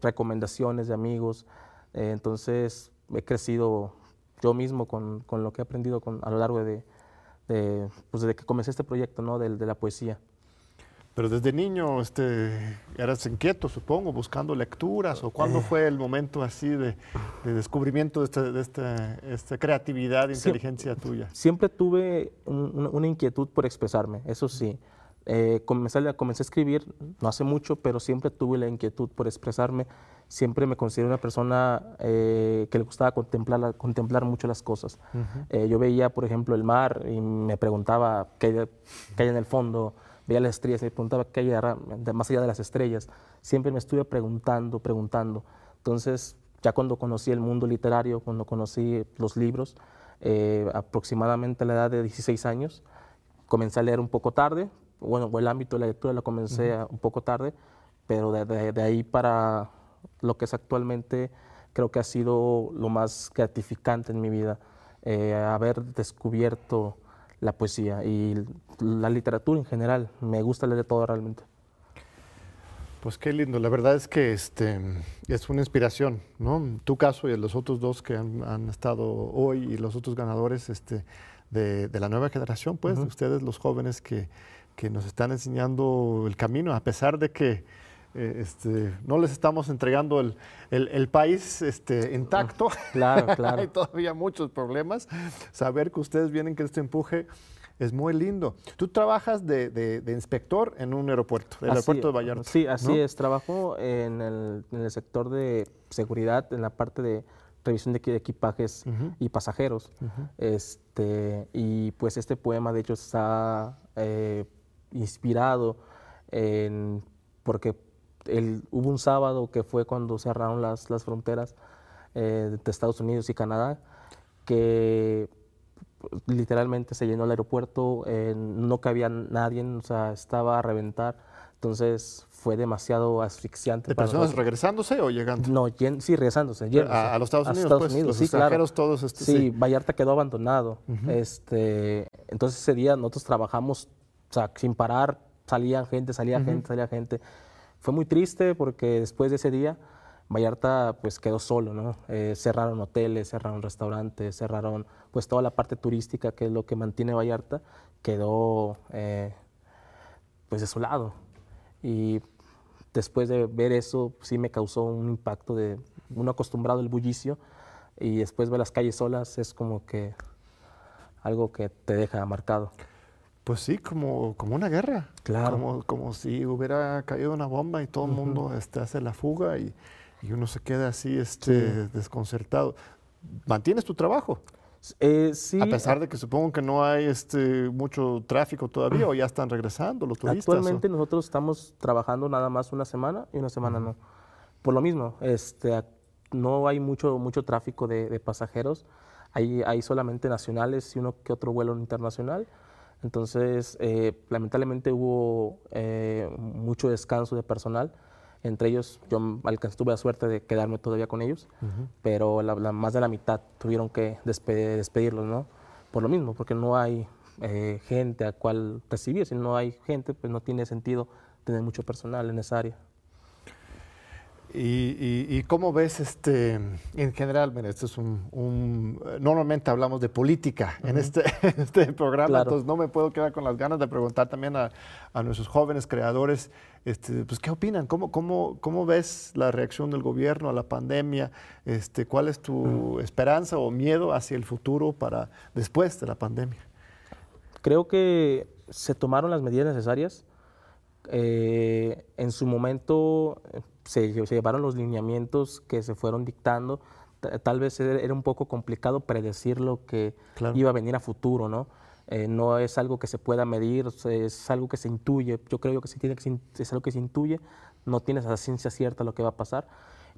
recomendaciones de amigos. entonces, he crecido yo mismo con, con lo que he aprendido con, a lo largo de, de pues desde que comencé este proyecto ¿no? de, de, la poesía. Pero desde niño este, eras inquieto, supongo, buscando lecturas, o cuándo eh. fue el momento así de, de descubrimiento de, este, de esta, esta, creatividad, inteligencia tuya. Siempre tuve una inquietud por expresarme, eso sí. Eh, comencé, comencé a escribir no hace mucho, pero siempre tuve la inquietud por expresarme siempre me considero una persona eh, que le gustaba contemplar, contemplar mucho las cosas. Eh, yo veía, por ejemplo, el mar y me preguntaba qué hay, en el fondo, veía las estrellas y me preguntaba qué hay más allá de las estrellas. Siempre me estuve preguntando, preguntando. Entonces, ya cuando conocí el mundo literario, cuando conocí los libros, eh, aproximadamente a la edad de 16 años, comencé a leer un poco tarde. Bueno, el ámbito de la lectura lo comencé un poco tarde, pero de ahí para lo que es actualmente, creo que ha sido lo más gratificante en mi vida, eh, haber descubierto la poesía y la literatura en general. Me gusta leer todo realmente. Pues qué lindo, la verdad es que este, es una inspiración, ¿no? Tu caso y los otros dos que han, estado hoy y los otros ganadores este, de, la nueva generación, pues, ustedes los jóvenes que, que nos están enseñando el camino, a pesar de que eh, este, no les estamos entregando el, el, país este, intacto. Claro, claro. Hay todavía muchos problemas. Saber que ustedes vienen que este empuje es muy lindo. Tú trabajas de, de, inspector en un aeropuerto, el aeropuerto de Vallarta. Sí, así es. Trabajo en el, en el, sector de seguridad, en la parte de revisión de equipajes y pasajeros. este, y pues este poema, de hecho, está eh, inspirado en, porque hubo un sábado que fue cuando cerraron las, las fronteras eh, de Estados Unidos y Canadá, que literalmente se llenó el aeropuerto, eh, no cabía nadie, o sea, estaba a reventar. Entonces fue demasiado asfixiante. ¿De personas regresándose o llegando? No, sí, regresándose. A, los Estados Unidos, pues, los sí, extranjeros todos. Este, sí, Vallarta quedó abandonado. este, entonces ese día nosotros trabajamos o sea, sin parar, salían gente, salía gente, salía gente. Fue muy triste porque después de ese día Vallarta pues quedó solo, ¿no? Eh, cerraron hoteles, cerraron restaurantes, cerraron pues toda la parte turística que es lo que mantiene Vallarta, quedó eh, pues desolado. Y después de ver eso sí me causó un impacto de uno acostumbrado al bullicio y después ver las calles solas es como que algo que te deja marcado. Pues sí, como, como una guerra. Claro. Como, como si hubiera caído una bomba y todo el mundo este, hace la fuga y, y, uno se queda así este, desconcertado. ¿Mantienes tu trabajo? Eh, sí. A pesar de que supongo que no hay este, mucho tráfico todavía o ya están regresando los turistas. Actualmente nosotros estamos trabajando nada más una semana y una semana no. Por lo mismo, este, no hay mucho, mucho tráfico de, de pasajeros. Hay, hay solamente nacionales y uno que otro vuelo internacional. Entonces, eh, lamentablemente hubo eh, mucho descanso de personal. Entre ellos, yo tuve la suerte de quedarme todavía con ellos, pero la, más de la mitad tuvieron que despedirlos, ¿no? Por lo mismo, porque no hay eh, gente a cual recibir. Si no hay gente, pues no tiene sentido tener mucho personal en esa área. Y, cómo ves este, en general, mira, esto es un, normalmente hablamos de política en, este, este programa, entonces no me puedo quedar con las ganas de preguntar también a, nuestros jóvenes creadores, este, pues, ¿qué opinan? ¿Cómo, cómo, cómo ves la reacción del gobierno a la pandemia? Este, ¿Cuál es tu esperanza o miedo hacia el futuro para después de la pandemia? Creo que se tomaron las medidas necesarias. Eh, en su momento se, llevaron los lineamientos que se fueron dictando. Tal vez era un poco complicado predecir lo que iba a venir a futuro, ¿no? Eh, no es algo que se pueda medir, es algo que se intuye. Yo creo que, se tiene que es algo que se intuye, no tienes a ciencia cierta lo que va a pasar.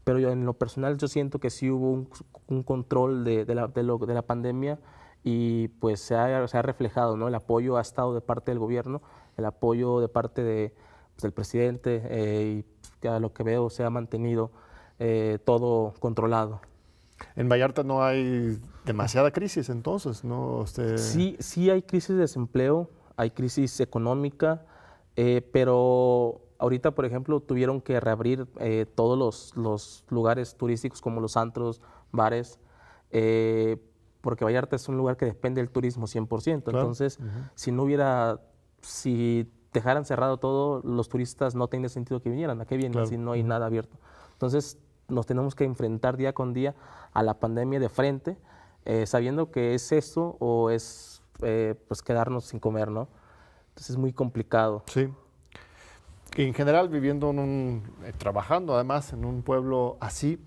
pero yo, en lo personal yo siento que sí hubo un, control de, la, de, la, pandemia y pues se ha, se ha, reflejado, ¿no? El apoyo ha estado de parte del gobierno, el apoyo de parte de, pues, del presidente eh, y a lo que veo se ha mantenido eh, todo controlado. En Vallarta no hay demasiada crisis entonces, ¿no? Sí, sí hay crisis de desempleo, hay crisis económica, eh, pero ahorita, por ejemplo, tuvieron que reabrir eh, todos los, los, lugares turísticos como los antros, bares, eh, porque Vallarta es un lugar que depende del turismo 100%. Entonces, si no hubiera, si dejaran cerrado todo, los turistas no tiene sentido que vinieran. ¿A qué vienen si no hay nada abierto? Entonces, nos tenemos que enfrentar día con día a la pandemia de frente, sabiendo que es eso o es pues quedarnos sin comer, ¿no? Entonces es muy complicado. Sí. en general, viviendo en un, eh, trabajando además en un pueblo así,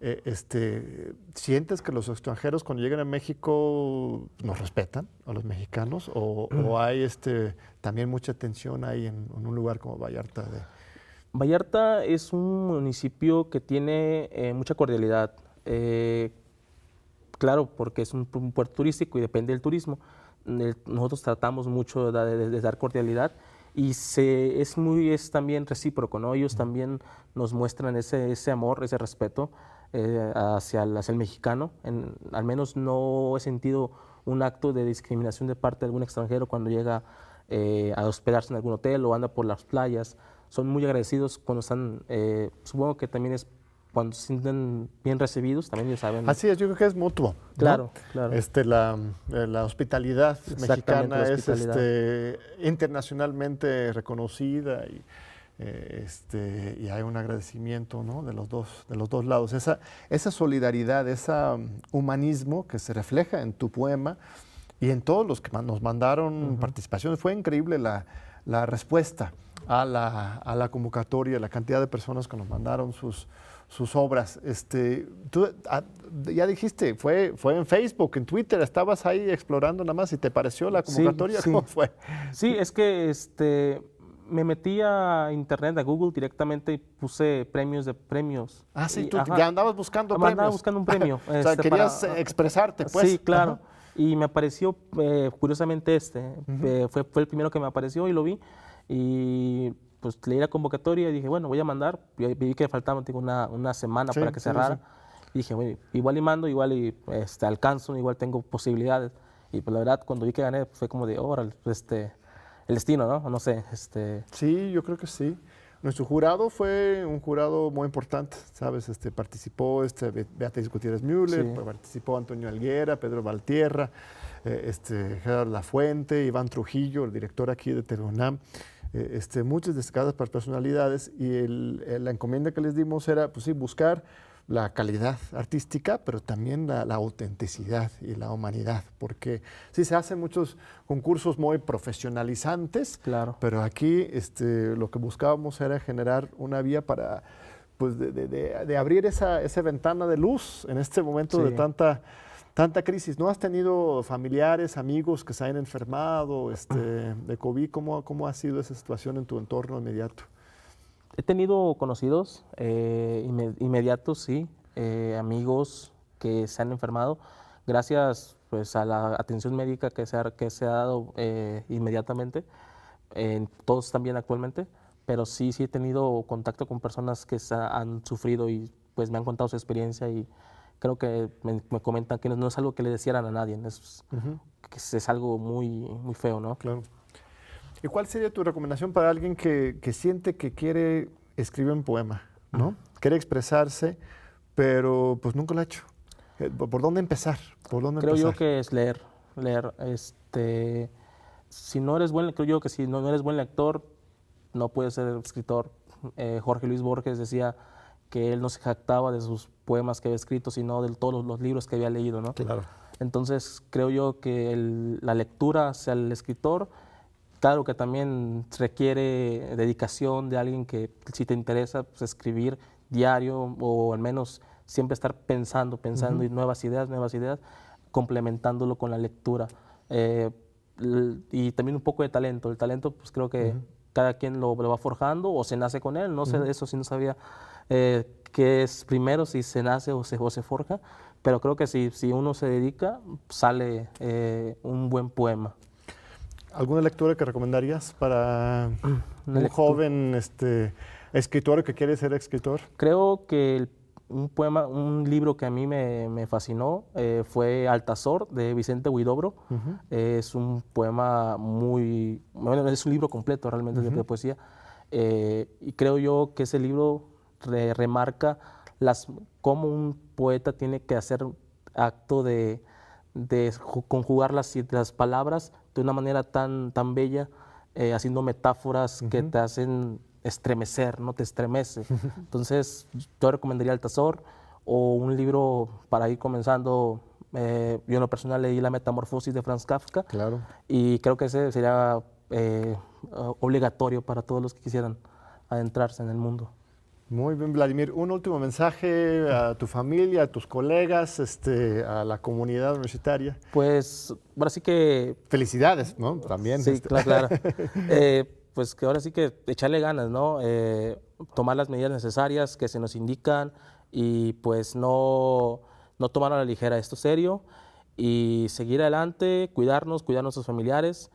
eh, este, ¿sientes que los extranjeros cuando llegan a México nos respetan a los mexicanos? ¿O, mm. hay este, también mucha tensión ahí en, un lugar como Vallarta? De... Vallarta es un municipio que tiene eh, mucha cordialidad. claro, porque es un puerto turístico y depende del turismo nosotros tratamos mucho de, dar cordialidad y se, es muy es también recíproco, ¿no? Ellos también nos muestran ese, ese amor, ese respeto eh, hacia, el, hacia, el, mexicano. al menos no he sentido un acto de discriminación de parte de algún extranjero cuando llega eh, a hospedarse en algún hotel o anda por las playas. Son muy agradecidos cuando están, eh, supongo que también es cuando se sienten bien recibidos, también ellos saben. Así es, yo creo que es mutuo. Claro, claro. Este, la, eh, la hospitalidad mexicana es este, internacionalmente reconocida y, eh, este, y hay un agradecimiento ¿no? de, los dos, de los dos lados. Esa, esa solidaridad, ese um, humanismo que se refleja en tu poema y en todos los que nos mandaron participaciones, fue increíble la, la respuesta a la, a la convocatoria, la cantidad de personas que nos mandaron sus sus obras. Este, tú ah, ya dijiste, fue, fue en Facebook, en Twitter, estabas ahí explorando nada más y te pareció la convocatoria, ¿cómo fue? Sí, es que este, me metí a internet, a Google directamente y puse premios de premios. Ah, sí, tú ya andabas buscando premios. Andaba buscando un premio. o sea, este, querías expresarte, pues. Sí, claro. Y me apareció, eh, curiosamente, este. Eh, fue, fue el primero que me apareció y lo vi. Y pues leí la convocatoria y dije, bueno, voy a mandar. Y vi que faltaba una, una semana para que cerrara. Y dije, bueno, igual y mando, igual y este, alcanzo, igual tengo posibilidades. Y pues la verdad, cuando vi que gané, fue como de, órale, pues, este, el destino, ¿no? No sé. Este... Sí, yo creo que sí. Nuestro jurado fue un jurado muy importante, ¿sabes? Este, participó este, Beatriz Gutiérrez Müller, participó Antonio Alguera, Pedro Valtierra, eh, este, Gerardo Lafuente, Iván Trujillo, el director aquí de Teronam. Eh, este, muchas destacadas personalidades y la encomienda que les dimos era, pues sí, buscar la calidad artística, pero también la, autenticidad y la humanidad, porque sí se hacen muchos concursos muy profesionalizantes, claro. pero aquí este, lo que buscábamos era generar una vía para pues, de, abrir esa, esa, ventana de luz en este momento de tanta tanta crisis. ¿No has tenido familiares, amigos que se hayan enfermado este, de COVID? ¿Cómo, ¿Cómo ha sido esa situación en tu entorno inmediato? He tenido conocidos eh, inmediatos, sí, eh, amigos que se han enfermado. Gracias pues, a la atención médica que se ha, que se ha dado eh, inmediatamente, todos también actualmente, pero sí, sí he tenido contacto con personas que han sufrido y pues me han contado su experiencia y creo que me, comentan que no, es algo que le decieran a nadie, es, que es algo muy, muy feo, ¿no? Claro. ¿Y cuál sería tu recomendación para alguien que, que siente que quiere escribir un poema, ¿no? Quiere expresarse, pero pues nunca lo ha hecho. Eh, ¿Por dónde empezar? ¿Por dónde creo yo que es leer, leer. Este, si no eres buen, creo yo que si no, eres buen lector, no puedes ser escritor. Eh, Jorge Luis Borges decía que él no se jactaba de sus poemas que había escrito, sino de todos los libros que había leído, ¿no? Claro. Entonces creo yo que la lectura hacia el escritor, claro que también requiere dedicación de alguien que si te interesa pues, escribir diario o al menos siempre estar pensando, pensando en nuevas ideas, nuevas ideas, complementándolo con la lectura. Eh, y también un poco de talento. El talento, pues creo que cada quien lo, va forjando o se nace con él, no sé de eso si no sabía eh, qué es primero, si se nace o se, o se forja, pero creo que si, si uno se dedica, sale eh, un buen poema. ¿Alguna lectura que recomendarías para un joven este, escritor que quiere ser escritor? Creo que el- un poema, un libro que a mí me, me fascinó eh, fue Altazor de Vicente Huidobro. Es un poema muy, bueno, es un libro completo realmente de- de poesía. Eh, y creo yo que ese libro re- remarca las, cómo un poeta tiene que hacer acto de, de ju- conjugar las, las palabras de una manera tan, tan bella, eh, haciendo metáforas que te hacen estremecer, no te estremece. Entonces, yo recomendaría Altazor o un libro para ir comenzando. eh, yo en lo personal leí La Metamorfosis de Franz Kafka Claro. y creo que ese sería eh, obligatorio para todos los que quisieran adentrarse en el mundo. Muy bien, Vladimir. Un último mensaje a tu familia, a tus colegas, este, a la comunidad universitaria. Pues ahora sí que Felicidades, ¿no? También. Sí, este, claro, claro. Eh, pues que ahora sí que echarle ganas, ¿no? Eh, tomar las medidas necesarias que se nos indican y pues no, no tomar a la ligera esto serio y seguir adelante, cuidarnos, cuidar a nuestros familiares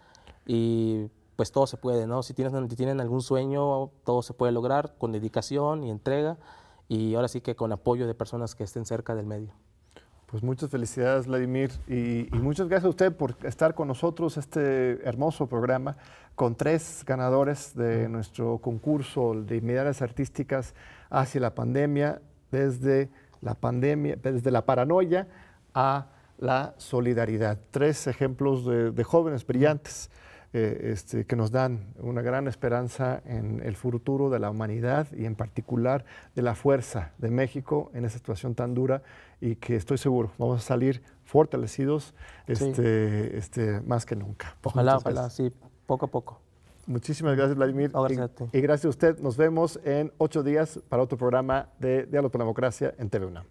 y pues todo se puede, ¿no? Si, tienes, si tienen algún sueño, todo se puede lograr con dedicación y entrega y ahora sí que con apoyo de personas que estén cerca del medio. Pues muchas felicidades, Vladimir, y, y muchas gracias a usted por estar con nosotros este hermoso programa con tres ganadores de nuestro concurso de mirades artísticas hacia la pandemia, desde la pandemia, desde la paranoia a la solidaridad. Tres ejemplos de, de jóvenes brillantes eh, este, que nos dan una gran esperanza en el futuro de la humanidad y en particular de la fuerza de México en esa situación tan dura y que estoy seguro vamos a salir fortalecidos Sí. este, este, más que nunca. Pues Ojalá, muchas ojalá, gracias. sí, poco a poco. Muchísimas gracias, Vladimir. No, gracias y, y gracias a usted. Nos vemos en ocho días para otro programa de Diálogo por la Democracia en TV UNAM.